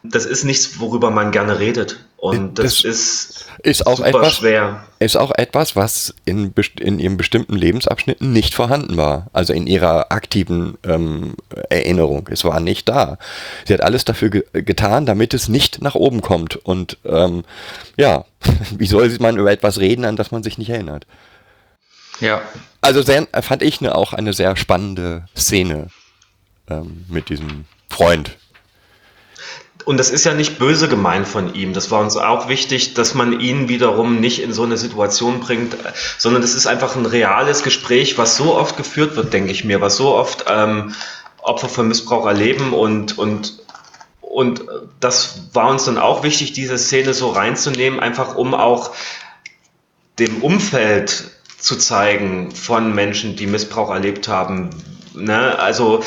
Das ist nichts, worüber man gerne redet. Und das, Das ist, Ist auch super etwas, schwer. ist auch etwas, was in, in ihren bestimmten Lebensabschnitten nicht vorhanden war. Also in ihrer aktiven ähm, Erinnerung. Es war nicht da. Sie hat alles dafür ge getan, damit es nicht nach oben kommt. Und ähm, ja, wie soll man über etwas reden, an das man sich nicht erinnert? Ja. Also sehr, fand ich ne, auch eine sehr spannende Szene ähm, mit diesem Freund. Und das ist ja nicht böse gemeint von ihm. Das war uns auch wichtig, dass man ihn wiederum nicht in so eine Situation bringt, sondern es ist einfach ein reales Gespräch, was so oft geführt wird, denke ich mir, was so oft ähm, Opfer von Missbrauch erleben und, und, und das war uns dann auch wichtig, diese Szene so reinzunehmen, einfach um auch dem Umfeld zu zeigen von Menschen, die Missbrauch erlebt haben. Ne? Also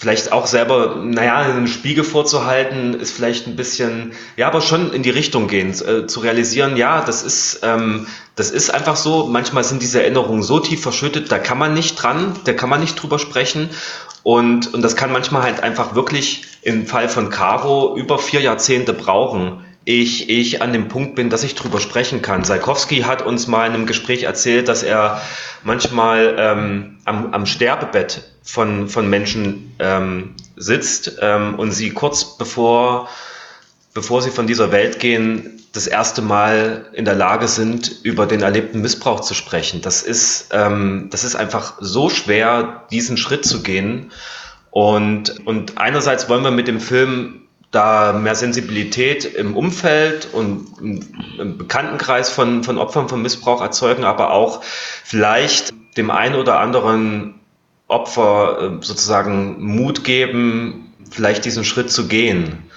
vielleicht auch selber, naja, einen Spiegel vorzuhalten, ist vielleicht ein bisschen, ja, aber schon in die Richtung gehen, äh, zu realisieren, ja, das ist, ähm, das ist einfach so, manchmal sind diese Erinnerungen so tief verschüttet, da kann man nicht dran, da kann man nicht drüber sprechen. Und, und das kann manchmal halt einfach wirklich im Fall von Caro über vier Jahrzehnte brauchen, ich, ich an dem Punkt bin, dass ich drüber sprechen kann. Salkowski hat uns mal in einem Gespräch erzählt, dass er manchmal ähm, am, am Sterbebett von, von Menschen ähm, sitzt ähm, und sie kurz bevor, bevor sie von dieser Welt gehen, das erste Mal in der Lage sind, über den erlebten Missbrauch zu sprechen. Das ist, ähm, das ist einfach so schwer, diesen Schritt zu gehen. Und, und einerseits wollen wir mit dem Film da mehr Sensibilität im Umfeld und im, Bekanntenkreis von, von Opfern von Missbrauch erzeugen, aber auch vielleicht dem einen oder anderen Opfer äh, sozusagen Mut geben, vielleicht diesen Schritt zu gehen.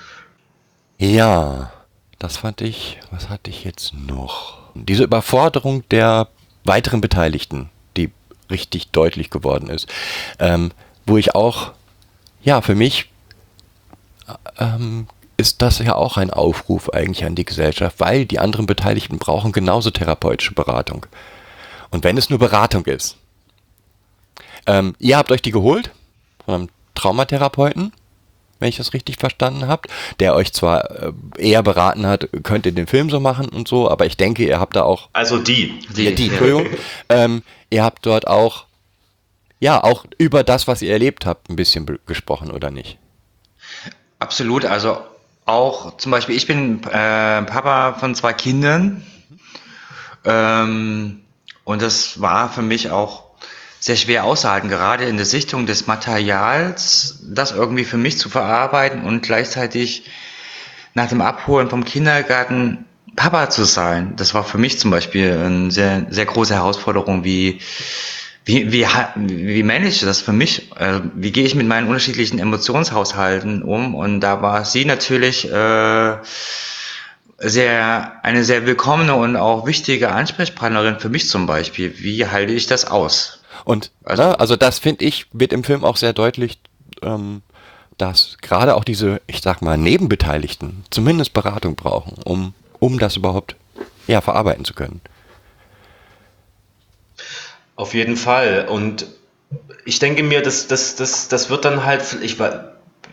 Ja, das fand ich, was hatte ich jetzt noch? Diese Überforderung der weiteren Beteiligten, die richtig deutlich geworden ist, ähm, wo ich auch, ja, für mich ähm, ist das ja auch ein Aufruf eigentlich an die Gesellschaft, weil die anderen Beteiligten brauchen genauso therapeutische Beratung. Und wenn es nur Beratung ist. Ähm, ihr habt euch die geholt von einem Traumatherapeuten, wenn ich das richtig verstanden habt, der euch zwar äh, eher beraten hat, könnt ihr den Film so machen und so, aber ich denke, ihr habt da auch Also die. ja, die, Entschuldigung. ähm, ihr habt dort auch, ja, auch über das, was ihr erlebt habt, ein bisschen gesprochen, oder nicht? Absolut, also auch zum Beispiel, ich bin äh, Papa von zwei Kindern ähm, und das war für mich auch sehr schwer auszuhalten, gerade in der Sichtung des Materials, das irgendwie für mich zu verarbeiten und gleichzeitig nach dem Abholen vom Kindergarten Papa zu sein. Das war für mich zum Beispiel eine sehr, sehr große Herausforderung, wie wie, wie, wie manage ich das für mich? Äh, wie gehe ich mit meinen unterschiedlichen Emotionshaushalten um? Und da war sie natürlich äh, sehr eine sehr willkommene und auch wichtige Ansprechpartnerin für mich zum Beispiel. Wie halte ich das aus? Und Also- also, ne, also das finde ich, wird im Film auch sehr deutlich, ähm, dass gerade auch diese, ich sag mal, Nebenbeteiligten zumindest Beratung brauchen, um, um das überhaupt ja, verarbeiten zu können. Auf jeden Fall. Und ich denke mir, das, das, das, das wird dann halt, ich,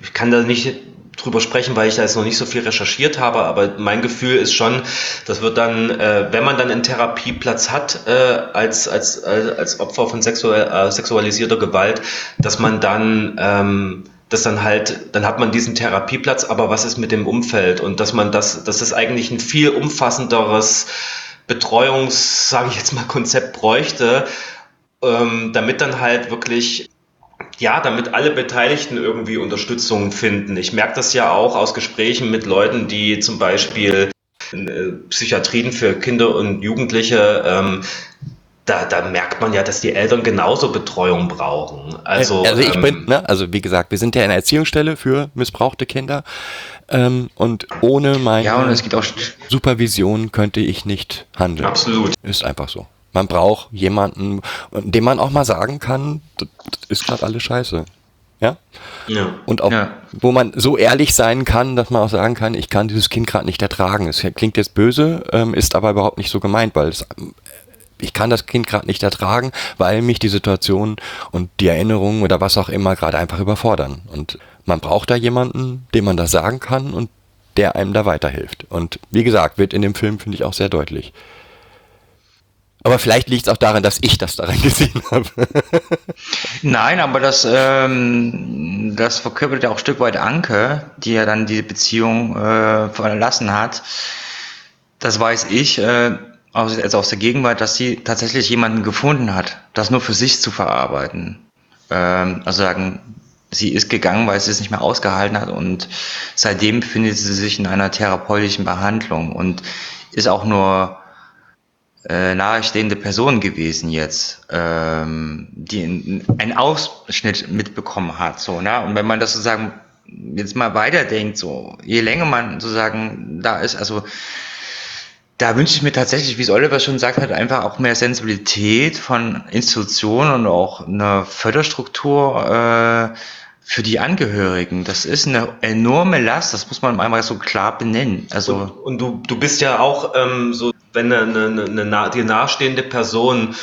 ich kann da nicht drüber sprechen, weil ich da jetzt noch nicht so viel recherchiert habe, aber mein Gefühl ist schon, das wird dann, äh, wenn man dann einen Therapieplatz hat äh, als, als, als Opfer von sexuell, äh, sexualisierter Gewalt, dass man dann ähm, dass dann halt, dann hat man diesen Therapieplatz, aber was ist mit dem Umfeld? Und dass man das, dass es eigentlich ein viel umfassenderes Betreuungs, sage ich jetzt mal, Konzept bräuchte, ähm, damit dann halt wirklich ja, damit alle Beteiligten irgendwie Unterstützung finden. Ich merke das ja auch aus Gesprächen mit Leuten, die zum Beispiel äh, Psychiatrien für Kinder und Jugendliche ähm, da, da merkt man ja, dass die Eltern genauso Betreuung brauchen. Also, also ich ähm, bin, ne, also wie gesagt, wir sind ja eine Erziehungsstelle für missbrauchte Kinder. Ähm, und ohne meine ja, und Supervision könnte ich nicht handeln. Absolut. Ist einfach so. Man braucht jemanden, dem man auch mal sagen kann, das ist gerade alles scheiße. Ja? ja. Und auch, ja. wo man so ehrlich sein kann, dass man auch sagen kann, ich kann dieses Kind gerade nicht ertragen. Es klingt jetzt böse, ähm, ist aber überhaupt nicht so gemeint, weil es ich kann das Kind gerade nicht ertragen, weil mich die Situation und die Erinnerungen oder was auch immer gerade einfach überfordern. Und man braucht da jemanden, dem man das sagen kann und der einem da weiterhilft. Und wie gesagt, wird in dem Film, finde ich, auch sehr deutlich. Aber vielleicht liegt es auch daran, dass ich das daran gesehen habe. Nein, aber das, ähm, das verkörpert ja auch ein Stück weit Anke, die ja dann diese Beziehung äh, verlassen hat. Das weiß ich. Äh, also aus der Gegenwart, dass sie tatsächlich jemanden gefunden hat, das nur für sich zu verarbeiten. Ähm, also sagen, sie ist gegangen, weil sie es nicht mehr ausgehalten hat und seitdem befindet sie sich in einer therapeutischen Behandlung und ist auch nur äh, nahestehende Person gewesen jetzt, ähm, die einen Ausschnitt mitbekommen hat. So, ne? Und wenn man das sozusagen jetzt mal weiterdenkt, so, je länger man sozusagen da ist, also da wünsche ich mir tatsächlich, wie es Oliver schon gesagt hat, einfach auch mehr Sensibilität von Institutionen und auch eine Förderstruktur äh, für die Angehörigen. Das ist eine enorme Last, das muss man einmal so klar benennen. Also und, und du, du bist ja auch ähm, so, wenn eine, eine, eine, eine dir nahestehende Person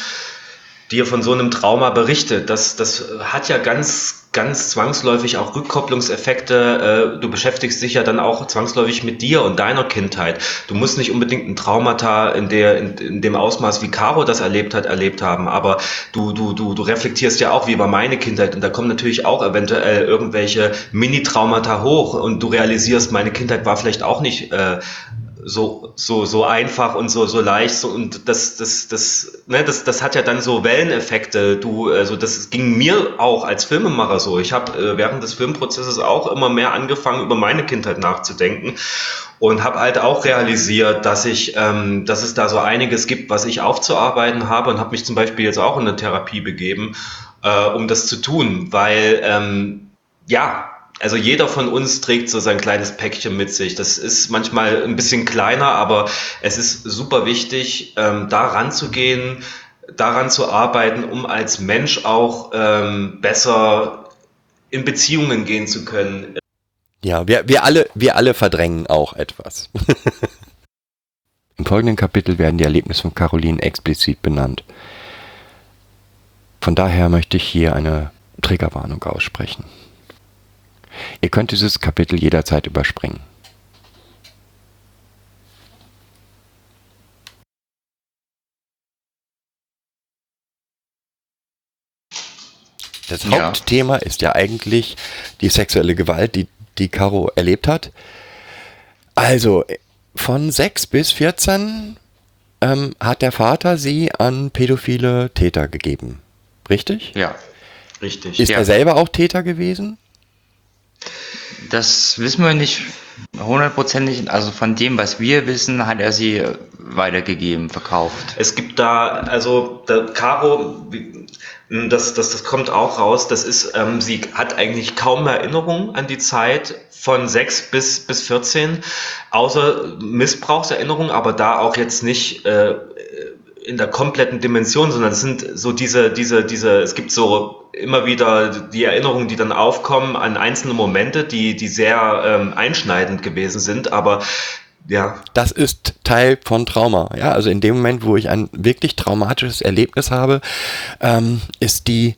dir von so einem Trauma berichtet, das, das hat ja ganz ganz zwangsläufig auch Rückkopplungseffekte. Äh, du beschäftigst dich ja dann auch zwangsläufig mit dir und deiner Kindheit. Du musst nicht unbedingt ein Traumata in, der, in, in dem Ausmaß, wie Caro das erlebt hat, erlebt haben, aber du, du, du, du reflektierst ja auch wie über meine Kindheit und da kommen natürlich auch eventuell irgendwelche Mini-Traumata hoch und du realisierst, meine Kindheit war vielleicht auch nicht äh, so, so, so einfach und so, so leicht. So, und das, das, das, ne, das, das hat ja dann so Welleneffekte. Du, also das ging mir auch als Filmemacher so. Ich habe äh, während des Filmprozesses auch immer mehr angefangen, über meine Kindheit nachzudenken und habe halt auch realisiert, dass ich, ähm, dass es da so einiges gibt, was ich aufzuarbeiten habe und habe mich zum Beispiel jetzt auch in eine Therapie begeben, äh, um das zu tun, weil ähm, ja, also jeder von uns trägt so sein kleines Päckchen mit sich. Das ist manchmal ein bisschen kleiner, aber es ist super wichtig, ähm, da ranzugehen, daran zu arbeiten, um als Mensch auch ähm, besser in Beziehungen gehen zu können. Ja, wir, wir, alle, wir alle verdrängen auch etwas. Im folgenden Kapitel werden die Erlebnisse von Caroline explizit benannt. Von daher möchte ich hier eine Triggerwarnung aussprechen. Ihr könnt dieses Kapitel jederzeit überspringen. Das ja. Hauptthema ist ja eigentlich die sexuelle Gewalt, die, die Caro erlebt hat. Also von 6 bis 14 ähm, hat der Vater sie an pädophile Täter gegeben. Richtig? Ja, richtig. Ist ja. er selber auch Täter gewesen? Das wissen wir nicht hundertprozentig. Also von dem, was wir wissen, hat er sie weitergegeben, verkauft. Es gibt da, also der Caro, das, das, das kommt auch raus, das ist, ähm, sie hat eigentlich kaum Erinnerung an die Zeit von 6 bis, bis 14, außer Missbrauchserinnerung, aber da auch jetzt nicht äh, in der kompletten Dimension, sondern es sind so diese, diese, diese, es gibt so immer wieder die Erinnerungen, die dann aufkommen an einzelne Momente, die, die sehr ähm, einschneidend gewesen sind, aber ja. Das ist Teil von Trauma. Ja, also in dem Moment, wo ich ein wirklich traumatisches Erlebnis habe, ähm, ist die,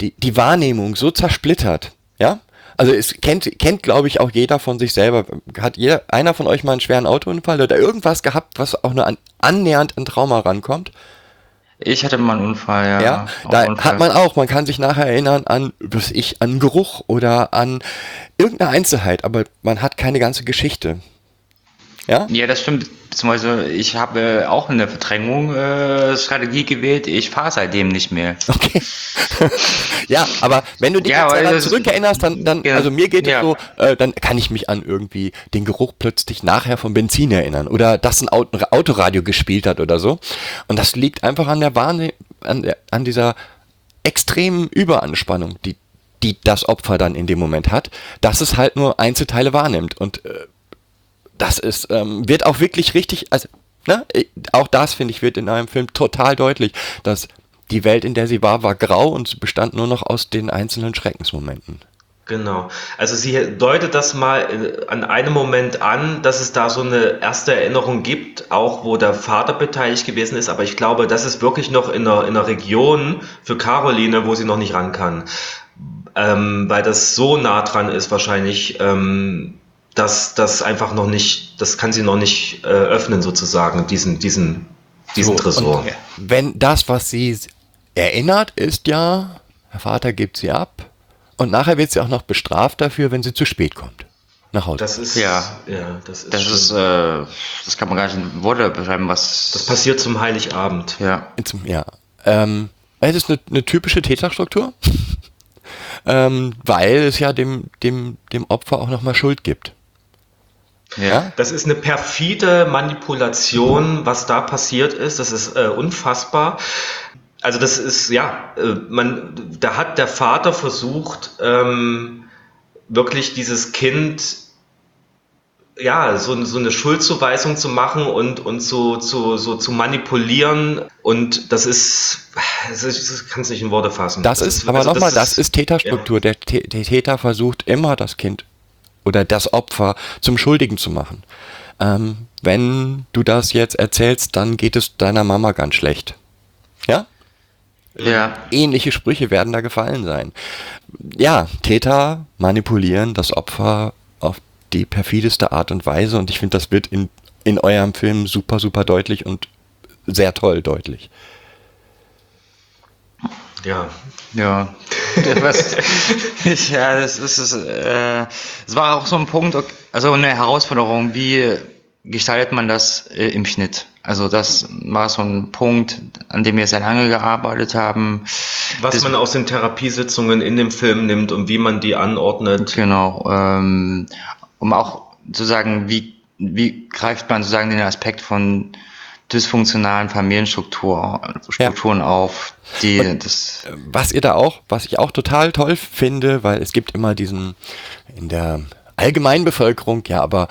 die, die Wahrnehmung so zersplittert. Ja, Also es kennt, kennt glaube ich, auch jeder von sich selber. Hat jeder, einer von euch mal einen schweren Autounfall oder irgendwas gehabt, was auch nur an, annähernd an Trauma rankommt? Ich hatte mal einen Unfall, ja. Ja, da Unfall. hat man auch, man kann sich nachher erinnern an, was ich, an Geruch oder an irgendeine Einzelheit, aber man hat keine ganze Geschichte. Ja? Ja, das stimmt. Beziehungsweise ich habe auch eine Verdrängungsstrategie gewählt. Ich fahre seitdem nicht mehr. Okay. ja, aber wenn du dich Ja, jetzt daran zurückerinnerst, dann, dann Ja, also mir geht es ja. so, äh, dann kann ich mich an irgendwie den Geruch plötzlich nachher vom Benzin erinnern oder dass ein Auto, Autoradio gespielt hat oder so. Und das liegt einfach an der Wahn, an, der, an dieser extremen Überanspannung, die, die das Opfer dann in dem Moment hat, dass es halt nur Einzelteile wahrnimmt. Und äh, das ist, ähm, wird auch wirklich richtig, also, ne, äh, auch das, finde ich, wird in einem Film total deutlich, dass die Welt, in der sie war, war grau und bestand nur noch aus den einzelnen Schreckensmomenten. Genau. Also sie deutet das mal äh, an einem Moment an, dass es da so eine erste Erinnerung gibt, auch wo der Vater beteiligt gewesen ist. Aber ich glaube, das ist wirklich noch in einer, in einer Region für Caroline, wo sie noch nicht ran kann. Ähm, weil das so nah dran ist wahrscheinlich, ähm, dass das einfach noch nicht, das kann sie noch nicht äh, öffnen sozusagen, diesen, diesen, diesen So, Tresor. und Wenn das, was sie erinnert, ist ja, der Vater gibt sie ab und nachher wird sie auch noch bestraft dafür, wenn sie zu spät kommt. Nach Hause. Das ist, Ja. ja, das ist, Das ist, äh, das kann man gar nicht in Worte beschreiben, was. das passiert zum Heiligabend. ja. Zum, ja. Ähm, es ist eine, eine typische Täterstruktur, ähm, weil es ja dem, dem, dem Opfer auch nochmal Schuld gibt. Ja. Das ist eine perfide Manipulation, was da passiert ist. Das ist äh, unfassbar. Also das ist, ja, äh, man, da hat der Vater versucht, ähm, wirklich dieses Kind, ja, so, so eine Schuldzuweisung zu machen und, und so, zu, so zu manipulieren. Und das ist, das das kann es nicht in Worte fassen. Das, ist, aber also nochmal, das ist Täterstruktur. Der, Tä- der Täter versucht immer das Kind oder das Opfer zum Schuldigen zu machen. Ähm, wenn du das jetzt erzählst, dann geht es deiner Mama ganz schlecht. Ja? Ja. Ähnliche Sprüche werden da gefallen sein. Ja, Täter manipulieren das Opfer auf die perfideste Art und Weise und ich finde, das wird in, in eurem Film super, super deutlich und sehr toll deutlich. Ja, Ja. Was, ich, ja, das ist es. Äh, es war auch so ein Punkt, also eine Herausforderung, wie gestaltet man das äh, im Schnitt? Also das war so ein Punkt, an dem wir sehr lange gearbeitet haben. was Das- man aus den Therapiesitzungen in dem Film nimmt und wie man die anordnet. Genau. Ähm, um auch zu sagen, wie, wie greift man sozusagen den Aspekt von dysfunktionalen Familienstruktur, Strukturen auf, die das was ihr da auch, was ich auch total toll finde, weil es gibt immer diesen in der allgemeinen Bevölkerung, ja, aber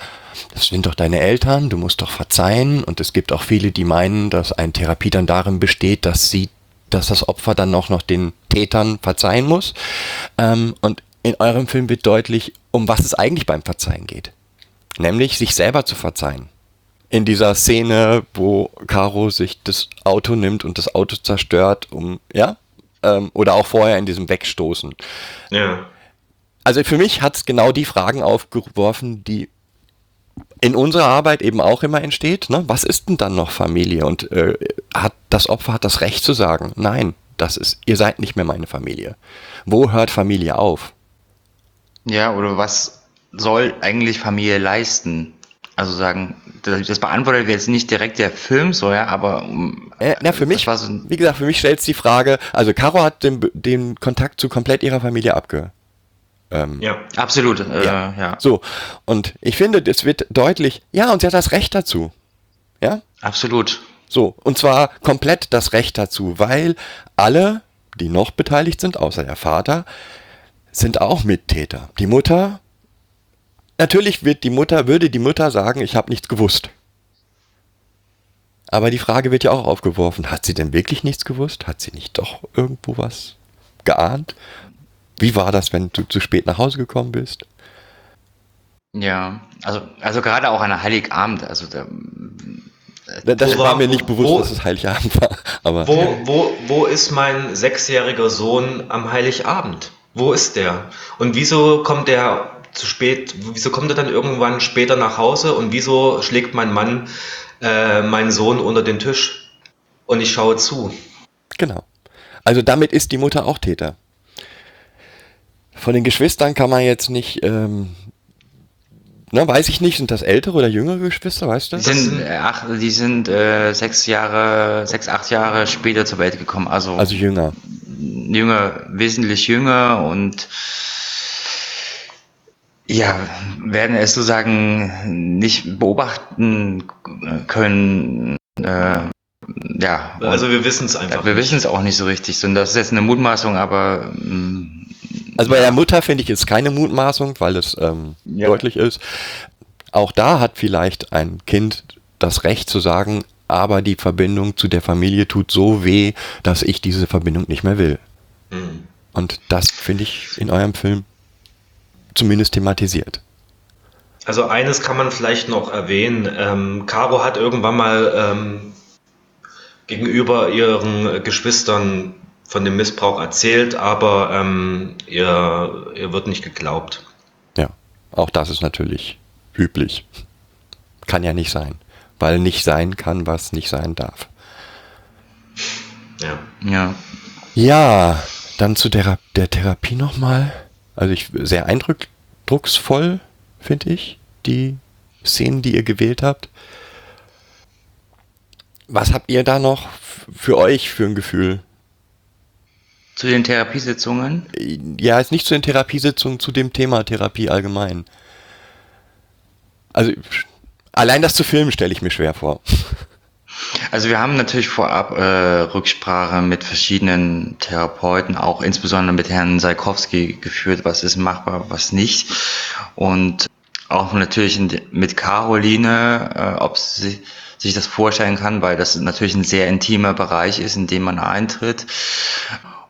das sind doch deine Eltern, du musst doch verzeihen und es gibt auch viele, die meinen, dass eine Therapie dann darin besteht, dass sie, dass das Opfer dann auch noch den Tätern verzeihen muss. Ähm, und in eurem Film wird deutlich, um was es eigentlich beim Verzeihen geht. Nämlich sich selber zu verzeihen in dieser Szene, wo Caro sich das Auto nimmt und das Auto zerstört, um, ja, ähm, oder auch vorher in diesem Wegstoßen. Ja. Also für mich hat es genau die Fragen aufgeworfen, die in unserer Arbeit eben auch immer entsteht. Ne? Was ist denn dann noch Familie? Und äh, hat das Opfer hat das Recht zu sagen, nein, das ist, ihr seid nicht mehr meine Familie. Wo hört Familie auf? Ja, oder was soll eigentlich Familie leisten? Also sagen, das beantwortet jetzt nicht direkt der Film so, ja, aber um, Äh, na, für das mich, war so ein, wie gesagt, für mich stellt die Frage, also Caro hat den, den Kontakt zu komplett ihrer Familie abge, ähm, Ja. absolut, äh, Ja. ja. So, und ich finde, das wird deutlich, ja, und sie hat das Recht dazu. Ja, absolut. so, und zwar komplett das Recht dazu, weil alle, die noch beteiligt sind, außer der Vater, sind auch Mittäter. Die Mutter, natürlich wird die Mutter, würde die Mutter sagen, ich habe nichts gewusst. Aber die Frage wird ja auch aufgeworfen, hat sie denn wirklich nichts gewusst? Hat sie nicht doch irgendwo was geahnt? Wie war das, wenn du zu spät nach Hause gekommen bist? Ja, also, also gerade auch an Heiligabend, also da, Das Wo war war- mir nicht bewusst, wo- dass es Heiligabend war. Aber Wo, wo, wo ist mein sechsjähriger Sohn am Heiligabend? Wo ist der? Und wieso kommt der zu spät, wieso kommt er dann irgendwann später nach Hause und wieso schlägt mein Mann äh, meinen Sohn unter den Tisch und ich schaue zu? Genau. Also damit ist die Mutter auch Täter. Von den Geschwistern kann man jetzt nicht, ähm, ne, weiß ich nicht, sind das ältere oder jüngere Geschwister, weißt du? Die sind, ach, die sind äh, sechs Jahre, sechs, acht Jahre später zur Welt gekommen. Also, Also jünger. jünger, wesentlich jünger und ja, werden es sozusagen nicht beobachten können. Äh, ja, Also wir wissen es einfach. wir wissen es auch nicht so richtig. Und das ist jetzt eine Mutmaßung, aber mm, Also bei der Mutter finde ich jetzt keine Mutmaßung, weil es ähm, Ja. deutlich ist. Auch da hat vielleicht ein Kind das Recht zu sagen, aber die Verbindung zu der Familie tut so weh, dass ich diese Verbindung nicht mehr will. Hm. Und das finde ich in eurem Film zumindest thematisiert. Also eines kann man vielleicht noch erwähnen. Ähm, Caro hat irgendwann mal ähm, gegenüber ihren Geschwistern von dem Missbrauch erzählt, aber ähm, ihr, ihr wird nicht geglaubt. Ja, auch das ist natürlich üblich. Kann ja nicht sein, weil nicht sein kann, was nicht sein darf. Ja. ja. Ja, dann zu der, der Therapie nochmal. Also ich sehr eindrucksvoll, finde ich, die Szenen, die ihr gewählt habt. Was habt ihr da noch für euch für ein Gefühl? Zu den Therapiesitzungen. Ja, ist nicht zu den Therapiesitzungen, zu dem Thema Therapie allgemein. Also allein das zu filmen stelle ich mir schwer vor. Also wir haben natürlich vorab äh, Rücksprache mit verschiedenen Therapeuten, auch insbesondere mit Herrn Salkowski geführt, was ist machbar, was nicht. Und auch natürlich mit Caroline, äh, ob sie sich das vorstellen kann, weil das natürlich ein sehr intimer Bereich ist, in dem man eintritt.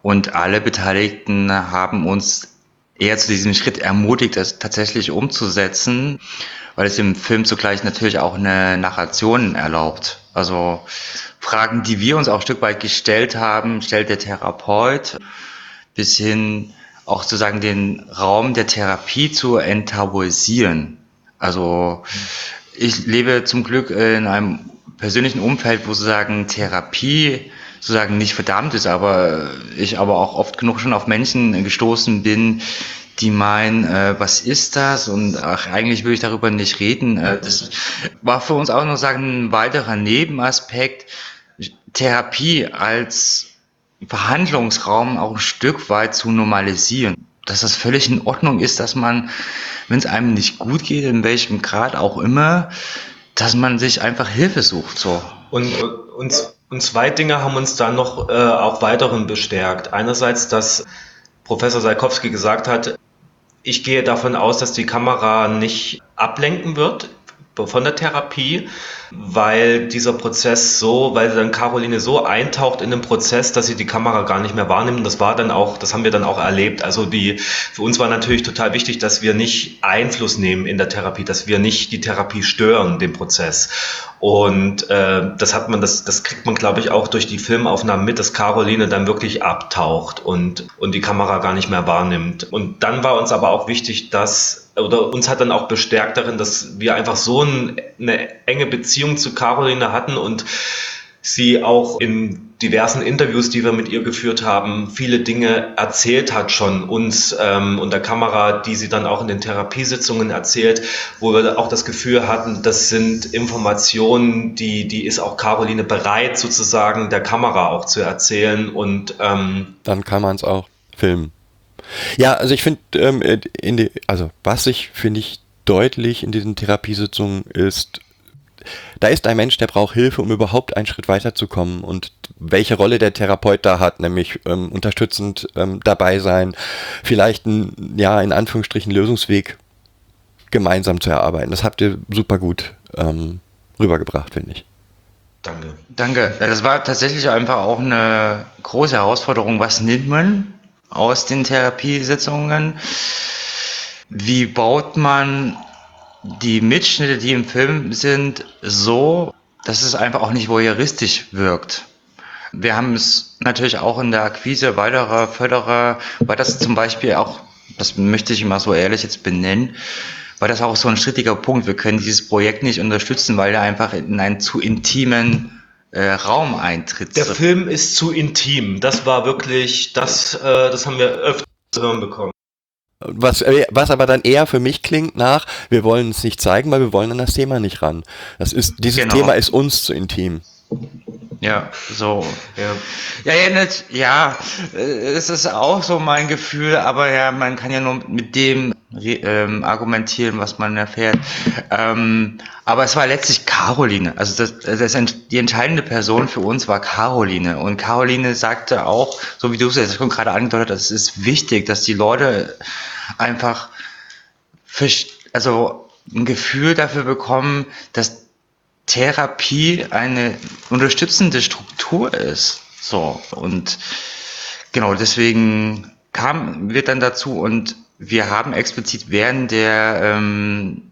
Und alle Beteiligten haben uns eher zu diesem Schritt ermutigt, das tatsächlich umzusetzen, weil es im Film zugleich natürlich auch eine Narration erlaubt. Also Fragen, die wir uns auch ein Stück weit gestellt haben, stellt der Therapeut bis hin auch sozusagen den Raum der Therapie zu enttabuisieren. Also ich lebe zum Glück in einem persönlichen Umfeld, wo sozusagen Therapie sozusagen nicht verdammt ist, aber ich aber auch oft genug schon auf Menschen gestoßen bin, die meinen, äh, was ist das? Und ach, eigentlich will ich darüber nicht reden. Äh, das war für uns auch noch sagen ein weiterer Nebenaspekt, Therapie als Verhandlungsraum auch ein Stück weit zu normalisieren. Dass das völlig in Ordnung ist, dass man, wenn es einem nicht gut geht, in welchem Grad auch immer, dass man sich einfach Hilfe sucht. So. Und, und, und zwei Dinge haben uns dann noch äh, auch weiterhin bestärkt. Einerseits, dass Professor Salkowski gesagt hat, ich gehe davon aus, dass die Kamera nicht ablenken wird von der Therapie, weil dieser Prozess so, weil dann Caroline so eintaucht in den Prozess, dass sie die Kamera gar nicht mehr wahrnimmt. Das war dann auch, das haben wir dann auch erlebt. Also die, für uns war natürlich total wichtig, dass wir nicht Einfluss nehmen in der Therapie, dass wir nicht die Therapie stören, den Prozess. Und äh, das hat man, das, das kriegt man, glaube ich, auch durch die Filmaufnahmen mit, dass Caroline dann wirklich abtaucht und, und die Kamera gar nicht mehr wahrnimmt. Und dann war uns aber auch wichtig, dass oder uns hat dann auch bestärkt darin, dass wir einfach so ein, eine enge Beziehung zu Caroline hatten und sie auch in diversen Interviews, die wir mit ihr geführt haben, viele Dinge erzählt hat schon uns ähm, und der Kamera, die sie dann auch in den Therapiesitzungen erzählt, wo wir auch das Gefühl hatten, das sind Informationen, die, die ist auch Caroline bereit sozusagen der Kamera auch zu erzählen und ähm, Dann kann man es auch filmen. Ja, also ich finde, ähm, die, also was ich finde ich deutlich in diesen Therapiesitzungen ist, da ist ein Mensch, der braucht Hilfe, um überhaupt einen Schritt weiterzukommen und welche Rolle der Therapeut da hat, nämlich ähm, unterstützend ähm, dabei sein, vielleicht ein, ja, in Anführungsstrichen Lösungsweg gemeinsam zu erarbeiten. Das habt ihr super gut ähm, rübergebracht, finde ich. danke. Danke. Ja, das war tatsächlich einfach auch eine große Herausforderung. Was nimmt man aus den Therapiesitzungen? Wie baut man die Mitschnitte, die im Film sind, so, dass es einfach auch nicht voyeuristisch wirkt? Wir haben es natürlich auch in der Akquise weiterer Förderer, weil das zum Beispiel auch, das möchte ich mal so ehrlich jetzt benennen, weil das auch so ein strittiger Punkt. Wir können dieses Projekt nicht unterstützen, weil er einfach in einen zu intimen äh, Raum eintritt. Der Film ist zu intim. Das war wirklich, das, äh, das haben wir öfter hören bekommen. Was, äh, was aber dann eher für mich klingt nach, wir wollen es nicht zeigen, weil wir wollen an das Thema nicht ran. Das ist, dieses Genau. Thema ist uns zu intim. Ja, so. Ja. Ja, ja, ja, äh, es ist auch so mein Gefühl, aber ja, man kann ja nur mit dem ähm, argumentieren, was man erfährt. Ähm, aber es war letztlich Caroline. Also das, das, die entscheidende Person für uns war Caroline. Und Caroline sagte auch, so wie du es jetzt schon gerade angedeutet hast, es ist wichtig, dass die Leute einfach verst- also ein Gefühl dafür bekommen, dass Therapie eine unterstützende Struktur ist. So, und genau deswegen kamen wir dann dazu und wir haben explizit während der ähm,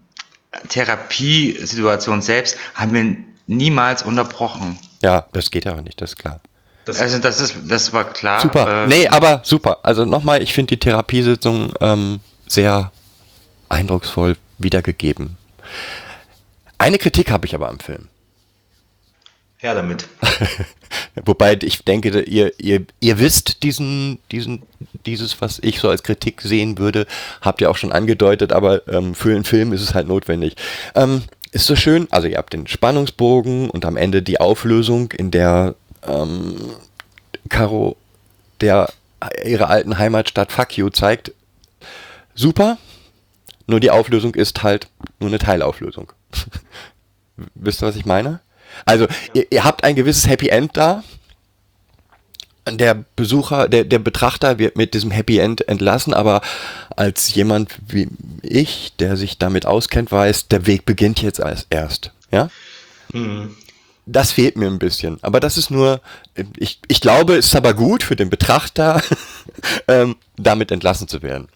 Therapiesituation selbst, haben wir niemals unterbrochen. Ja, das geht aber nicht, das ist klar. Das, Also das ist, das war klar. Super. äh, nee, aber super. Also nochmal, ich finde die Therapiesitzung ähm, sehr eindrucksvoll wiedergegeben. Eine Kritik habe ich aber am Film. Her damit. Wobei ich denke, ihr, ihr, ihr wisst diesen, diesen, dieses, was ich so als Kritik sehen würde, habt ihr auch schon angedeutet, aber ähm, für einen Film ist es halt notwendig. Ähm, ist so schön, also ihr habt den Spannungsbogen und am Ende die Auflösung, in der ähm, Caro der ihre alten Heimatstadt Fuck You zeigt. Super. Nur die Auflösung ist halt nur eine Teilauflösung. Wisst ihr, was ich meine? Also, ihr, ihr habt ein gewisses Happy End da. Der Besucher, der, der Betrachter wird mit diesem Happy End entlassen, aber als jemand wie ich, der sich damit auskennt, weiß, der Weg beginnt jetzt als erst. Ja? Hm. Das fehlt mir ein bisschen. Aber das ist nur, ich, ich glaube, es ist aber gut für den Betrachter, ähm, damit entlassen zu werden.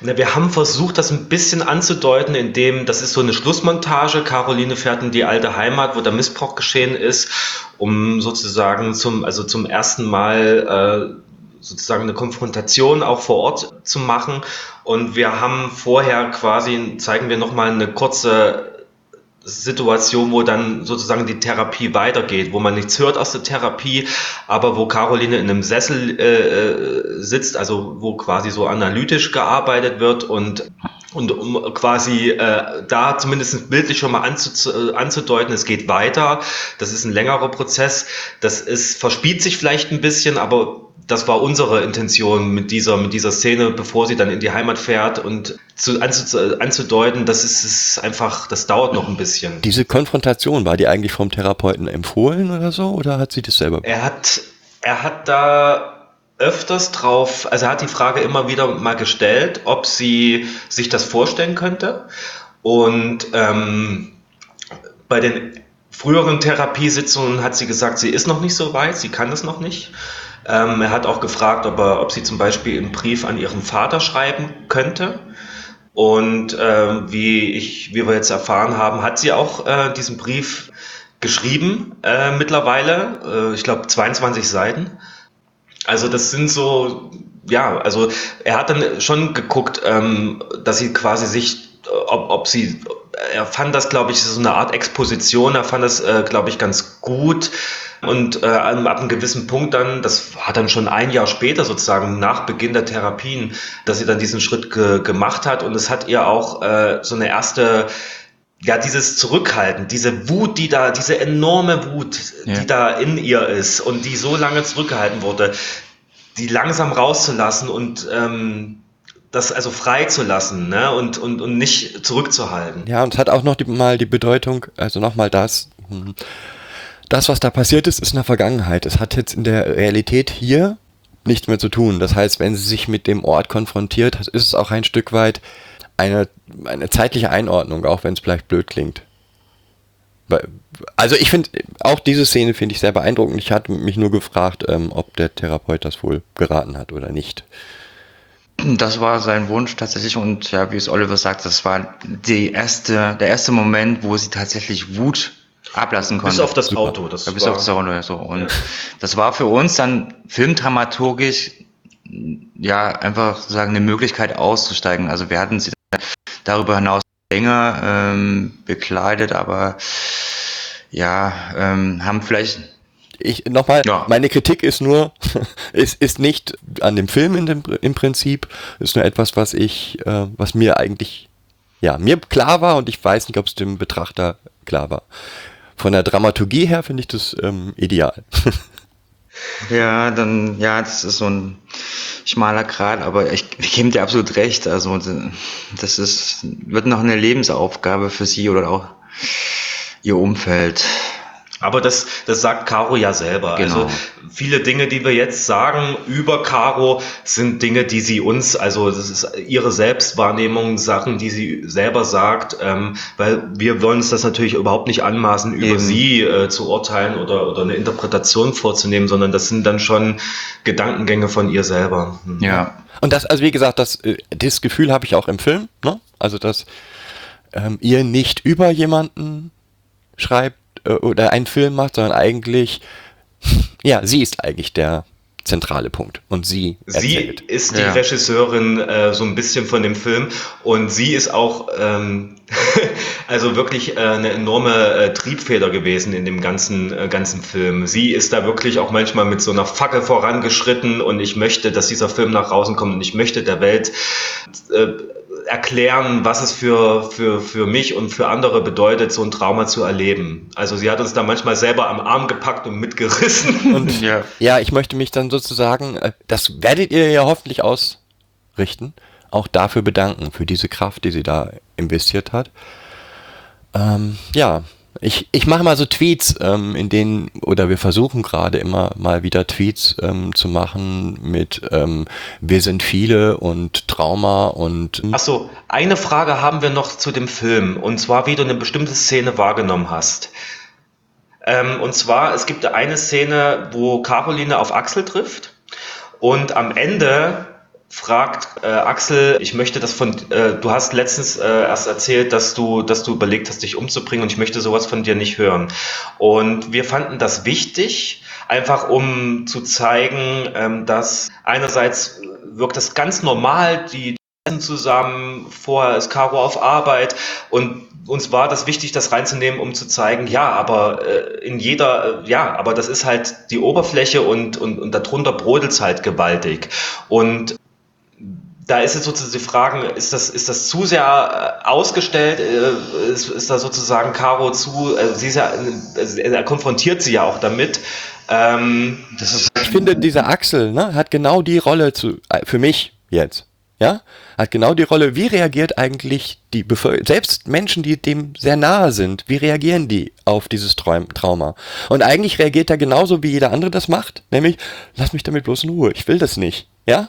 Na, wir haben versucht, das ein bisschen anzudeuten, indem das ist so eine Schlussmontage. Caroline fährt in die alte Heimat, wo der Missbrauch geschehen ist, um sozusagen zum, also zum ersten Mal äh, sozusagen eine Konfrontation auch vor Ort zu machen. Und wir haben vorher quasi, zeigen wir nochmal eine kurze Situation, wo dann sozusagen die Therapie weitergeht, wo man nichts hört aus der Therapie, aber wo Caroline in einem Sessel äh, sitzt, also wo quasi so analytisch gearbeitet wird und und um quasi äh, da zumindest bildlich schon mal anzu, äh, anzudeuten, es geht weiter. Das ist ein längerer Prozess. Das ist verspielt sich vielleicht ein bisschen, aber das war unsere Intention mit dieser, mit dieser Szene, bevor sie dann in die Heimat fährt und zu, anzu, anzudeuten, das ist, ist einfach, das dauert noch ein bisschen. Diese Konfrontation, war die eigentlich vom Therapeuten empfohlen oder so? Oder hat sie das selber? Er hat, er hat da öfters drauf, also er hat die Frage immer wieder mal gestellt, ob sie sich das vorstellen könnte. Und ähm, bei den früheren Therapiesitzungen hat sie gesagt, sie ist noch nicht so weit, sie kann das noch nicht. Ähm, er hat auch gefragt, ob, er, ob sie zum Beispiel einen Brief an ihren Vater schreiben könnte. Und ähm, wie, ich, wie wir jetzt erfahren haben, hat sie auch äh, diesen Brief geschrieben äh, mittlerweile. Äh, ich glaube 22 Seiten. Also das sind so, ja, also er hat dann schon geguckt, ähm, dass sie quasi sich, ob, ob sie, er fand das, glaube ich, so eine Art Exposition, er fand das, äh, glaube ich, ganz gut. Und äh, ab einem gewissen Punkt dann, das hat dann schon ein Jahr später sozusagen nach Beginn der Therapien, dass sie dann diesen Schritt ge gemacht hat und es hat ihr auch äh, so eine erste ja, dieses Zurückhalten, diese Wut, die da, diese enorme Wut, Ja. die da in ihr ist und die so lange zurückgehalten wurde, die langsam rauszulassen und ähm, das also frei zu lassen ne? und, und, und nicht zurückzuhalten. Ja, und es hat auch noch die, mal die Bedeutung, also nochmal das, hm, das, was da passiert ist, ist in der Vergangenheit. Es hat jetzt in der Realität hier nichts mehr zu tun. Das heißt, wenn sie sich mit dem Ort konfrontiert, ist es auch ein Stück weit eine, eine zeitliche Einordnung, auch wenn es vielleicht blöd klingt. Also ich finde, auch diese Szene finde ich sehr beeindruckend. Ich hatte mich nur gefragt, ähm, ob der Therapeut das wohl geraten hat oder nicht. Das war sein Wunsch tatsächlich und ja, wie es Oliver sagt, das war die erste, der erste Moment, wo sie tatsächlich Wut ablassen konnte. Bis auf das Super. Auto. Das Ja, bis war, auf das Auto, so. Und das war für uns dann filmdramaturgisch ja einfach sozusagen eine Möglichkeit auszusteigen. Also wir hatten sie darüber hinaus länger ähm, bekleidet, aber ja, ähm, haben vielleicht Ich nochmal, Ja. meine Kritik ist nur, ist, ist nicht an dem Film in dem, im Prinzip, ist nur etwas, was ich, äh, was mir eigentlich, ja, mir klar war und ich weiß nicht, ob es dem Betrachter klar war. Von der Dramaturgie her finde ich das ähm, ideal. Ja, dann, ja, das ist so ein schmaler Grat, aber ich, ich gebe dir absolut recht. Also, das ist, wird noch eine Lebensaufgabe für sie oder auch ihr Umfeld. Aber das, das sagt Caro ja selber. Genau. Also viele Dinge, die wir jetzt sagen über Caro, sind Dinge, die sie uns, also das ist ihre Selbstwahrnehmung, Sachen, die sie selber sagt, ähm, weil wir wollen uns das natürlich überhaupt nicht anmaßen, über Eben. sie äh, zu urteilen oder, oder eine Interpretation vorzunehmen, sondern das sind dann schon Gedankengänge von ihr selber. Hm. Ja. Und das, also wie gesagt, das, äh, das Gefühl habe ich auch im Film, ne? Also, dass ähm, ihr nicht über jemanden schreibt oder einen Film macht, sondern eigentlich, ja, sie ist eigentlich der zentrale Punkt. Und sie Sie erzählt. ist die Ja. Regisseurin äh, so ein bisschen von dem Film und sie ist auch ähm, also wirklich äh, eine enorme äh, Triebfeder gewesen in dem ganzen äh, ganzen Film. Sie ist da wirklich auch manchmal mit so einer Fackel vorangeschritten und ich möchte, dass dieser Film nach draußen kommt und ich möchte der Welt äh, erklären, was es für, für, für mich und für andere bedeutet, so ein Trauma zu erleben. Also sie hat uns da manchmal selber am Arm gepackt und mitgerissen. Und Ja. ja, ich möchte mich dann sozusagen, äh, das werdet ihr ja hoffentlich ausrichten, auch dafür bedanken, für diese Kraft, die sie da investiert hat. Ähm, ja, ich, ich mache mal so Tweets, ähm, in denen, oder wir versuchen gerade immer mal wieder Tweets ähm, zu machen mit ähm, Wir sind viele und Trauma und Ach so, eine Frage haben wir noch zu dem Film, und zwar, wie du eine bestimmte Szene wahrgenommen hast. Ähm, und zwar, es gibt eine Szene, wo Caroline auf Axel trifft und am Ende fragt äh, Axel, ich möchte das von, äh, du hast letztens äh, erst erzählt, dass du, dass du überlegt hast, dich umzubringen und ich möchte sowas von dir nicht hören. Und wir fanden das wichtig, einfach um zu zeigen, ähm, dass einerseits wirkt das ganz normal, die zusammen, vorher ist Caro auf Arbeit und uns war das wichtig, das reinzunehmen, um zu zeigen, ja, aber äh, in jeder, äh, ja, aber das ist halt die Oberfläche und, und, und darunter brodelt's halt gewaltig. Und da ist jetzt sozusagen die Frage, ist das, ist das zu sehr äh, ausgestellt? Äh, Ist, ist da sozusagen Caro zu, äh, sie ist ja, äh, er konfrontiert sie ja auch damit. Ähm, ich finde, dieser Axel ne, hat genau die Rolle zu, äh, für mich jetzt. Ja, hat genau die Rolle, wie reagiert eigentlich die Bevölkerung, selbst Menschen, die dem sehr nahe sind, wie reagieren die auf dieses Traum Trauma? Und eigentlich reagiert er genauso, wie jeder andere das macht, nämlich, lass mich damit bloß in Ruhe, ich will das nicht. Ja?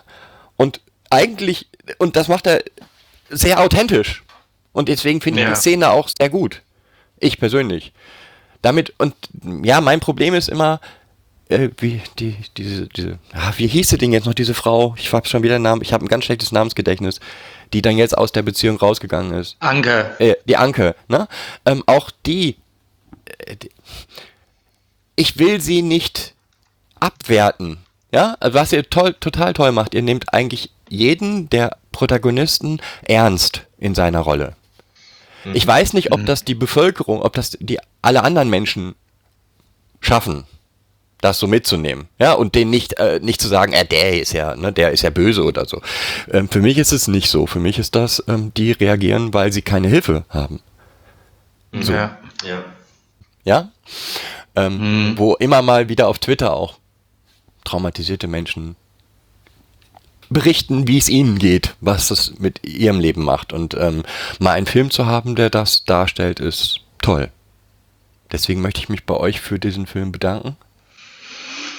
Und eigentlich, und das macht er sehr authentisch. Und deswegen finde ich Ja. die Szene auch sehr gut. Ich persönlich. Damit, und ja, mein Problem ist immer, äh, wie die, diese, diese, ah, wie hieß sie denn jetzt noch, diese Frau? Ich habe schon wieder einen Namen, ich habe ein ganz schlechtes Namensgedächtnis, die dann jetzt aus der Beziehung rausgegangen ist. Anke. Äh, die Anke, ne? Ähm, auch die, äh, die, ich will sie nicht abwerten, ja? Was ihr toll, total toll macht, ihr nehmt eigentlich jeden der Protagonisten ernst in seiner Rolle. Ich weiß nicht, ob das die Bevölkerung, ob das die alle anderen Menschen schaffen, das so mitzunehmen, ja, und den nicht äh, nicht zu sagen, äh, der ist ja, ne, der ist ja böse oder so. Ähm, für mich ist es nicht so. Für mich ist das, ähm, die reagieren, weil sie keine Hilfe haben, So. Ja. ja. ja, ähm, wo immer mal wieder auf Twitter auch traumatisierte Menschen berichten, wie es ihnen geht, was das mit ihrem Leben macht. Und ähm, mal einen Film zu haben, der das darstellt, ist toll. Deswegen möchte ich mich bei euch für diesen Film bedanken.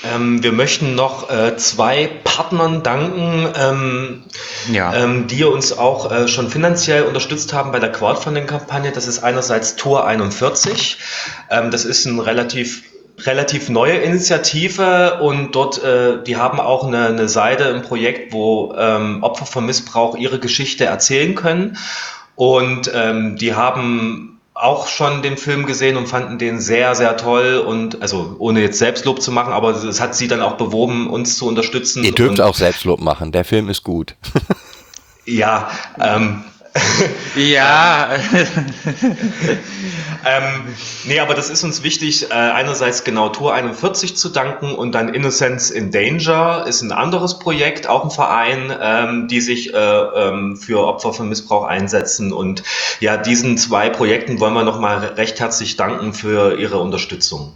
Ähm, wir möchten noch äh, zwei Partnern danken, ähm, Ja. ähm, die uns auch äh, schon finanziell unterstützt haben bei der Crowdfunding-Kampagne. Das ist einerseits Tour 41. Ähm, das ist ein relativ relativ neue Initiative und dort, äh, die haben auch eine, eine Seite im Projekt, wo ähm, Opfer von Missbrauch ihre Geschichte erzählen können. Und ähm, die haben auch schon den Film gesehen und fanden den sehr, sehr toll und also ohne jetzt Selbstlob zu machen, aber es hat sie dann auch bewogen, uns zu unterstützen. Ihr dürft auch Selbstlob machen, der Film ist gut. Ja, ähm, Ja, ähm, nee, aber das ist uns wichtig, äh, einerseits genau Tour 41 zu danken und dann Innocence in Danger ist ein anderes Projekt, auch ein Verein, ähm, die sich äh, ähm, für Opfer von Missbrauch einsetzen. Und ja, diesen zwei Projekten wollen wir nochmal recht herzlich danken für ihre Unterstützung.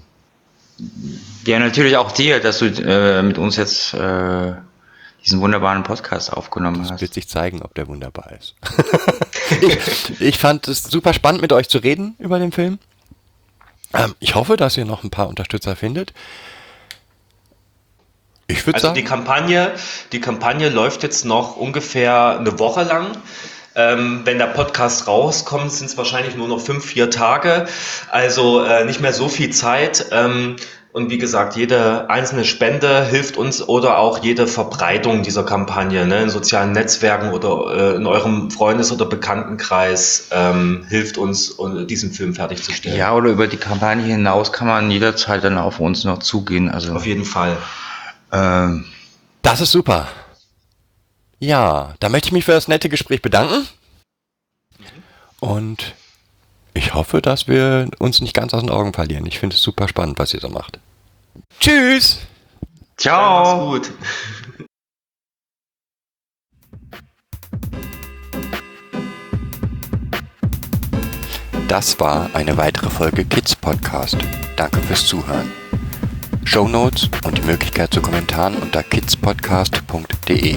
ja, natürlich auch dir, dass du äh, mit uns jetzt äh, diesen wunderbaren Podcast aufgenommen Das hast. wird sich zeigen, ob der wunderbar ist. ich, ich fand es super spannend, mit euch zu reden über den Film. Ähm, ich hoffe, dass ihr noch ein paar Unterstützer findet. Ich würde Also sagen, die Kampagne, die Kampagne läuft jetzt noch ungefähr eine Woche lang. Ähm, wenn der Podcast rauskommt, sind es wahrscheinlich nur noch fünf, vier Tage. Also äh, nicht mehr so viel Zeit. Ähm, und wie gesagt, jede einzelne Spende hilft uns oder auch jede Verbreitung dieser Kampagne ne, in sozialen Netzwerken oder äh, in eurem Freundes- oder Bekanntenkreis ähm, hilft uns, um diesen Film fertigzustellen. Ja, oder über die Kampagne hinaus kann man jederzeit dann auf uns noch zugehen. Also Auf jeden Fall. ähm, das ist super. Ja, da möchte ich mich für das nette Gespräch bedanken. Und ich hoffe, dass wir uns nicht ganz aus den Augen verlieren. Ich finde es super spannend, was ihr so macht. Tschüss! ciao. Mach's gut. Das war eine weitere Folge Kids Podcast. Danke fürs Zuhören. Show Notes und die Möglichkeit zu Kommentaren unter kidspodcast.de.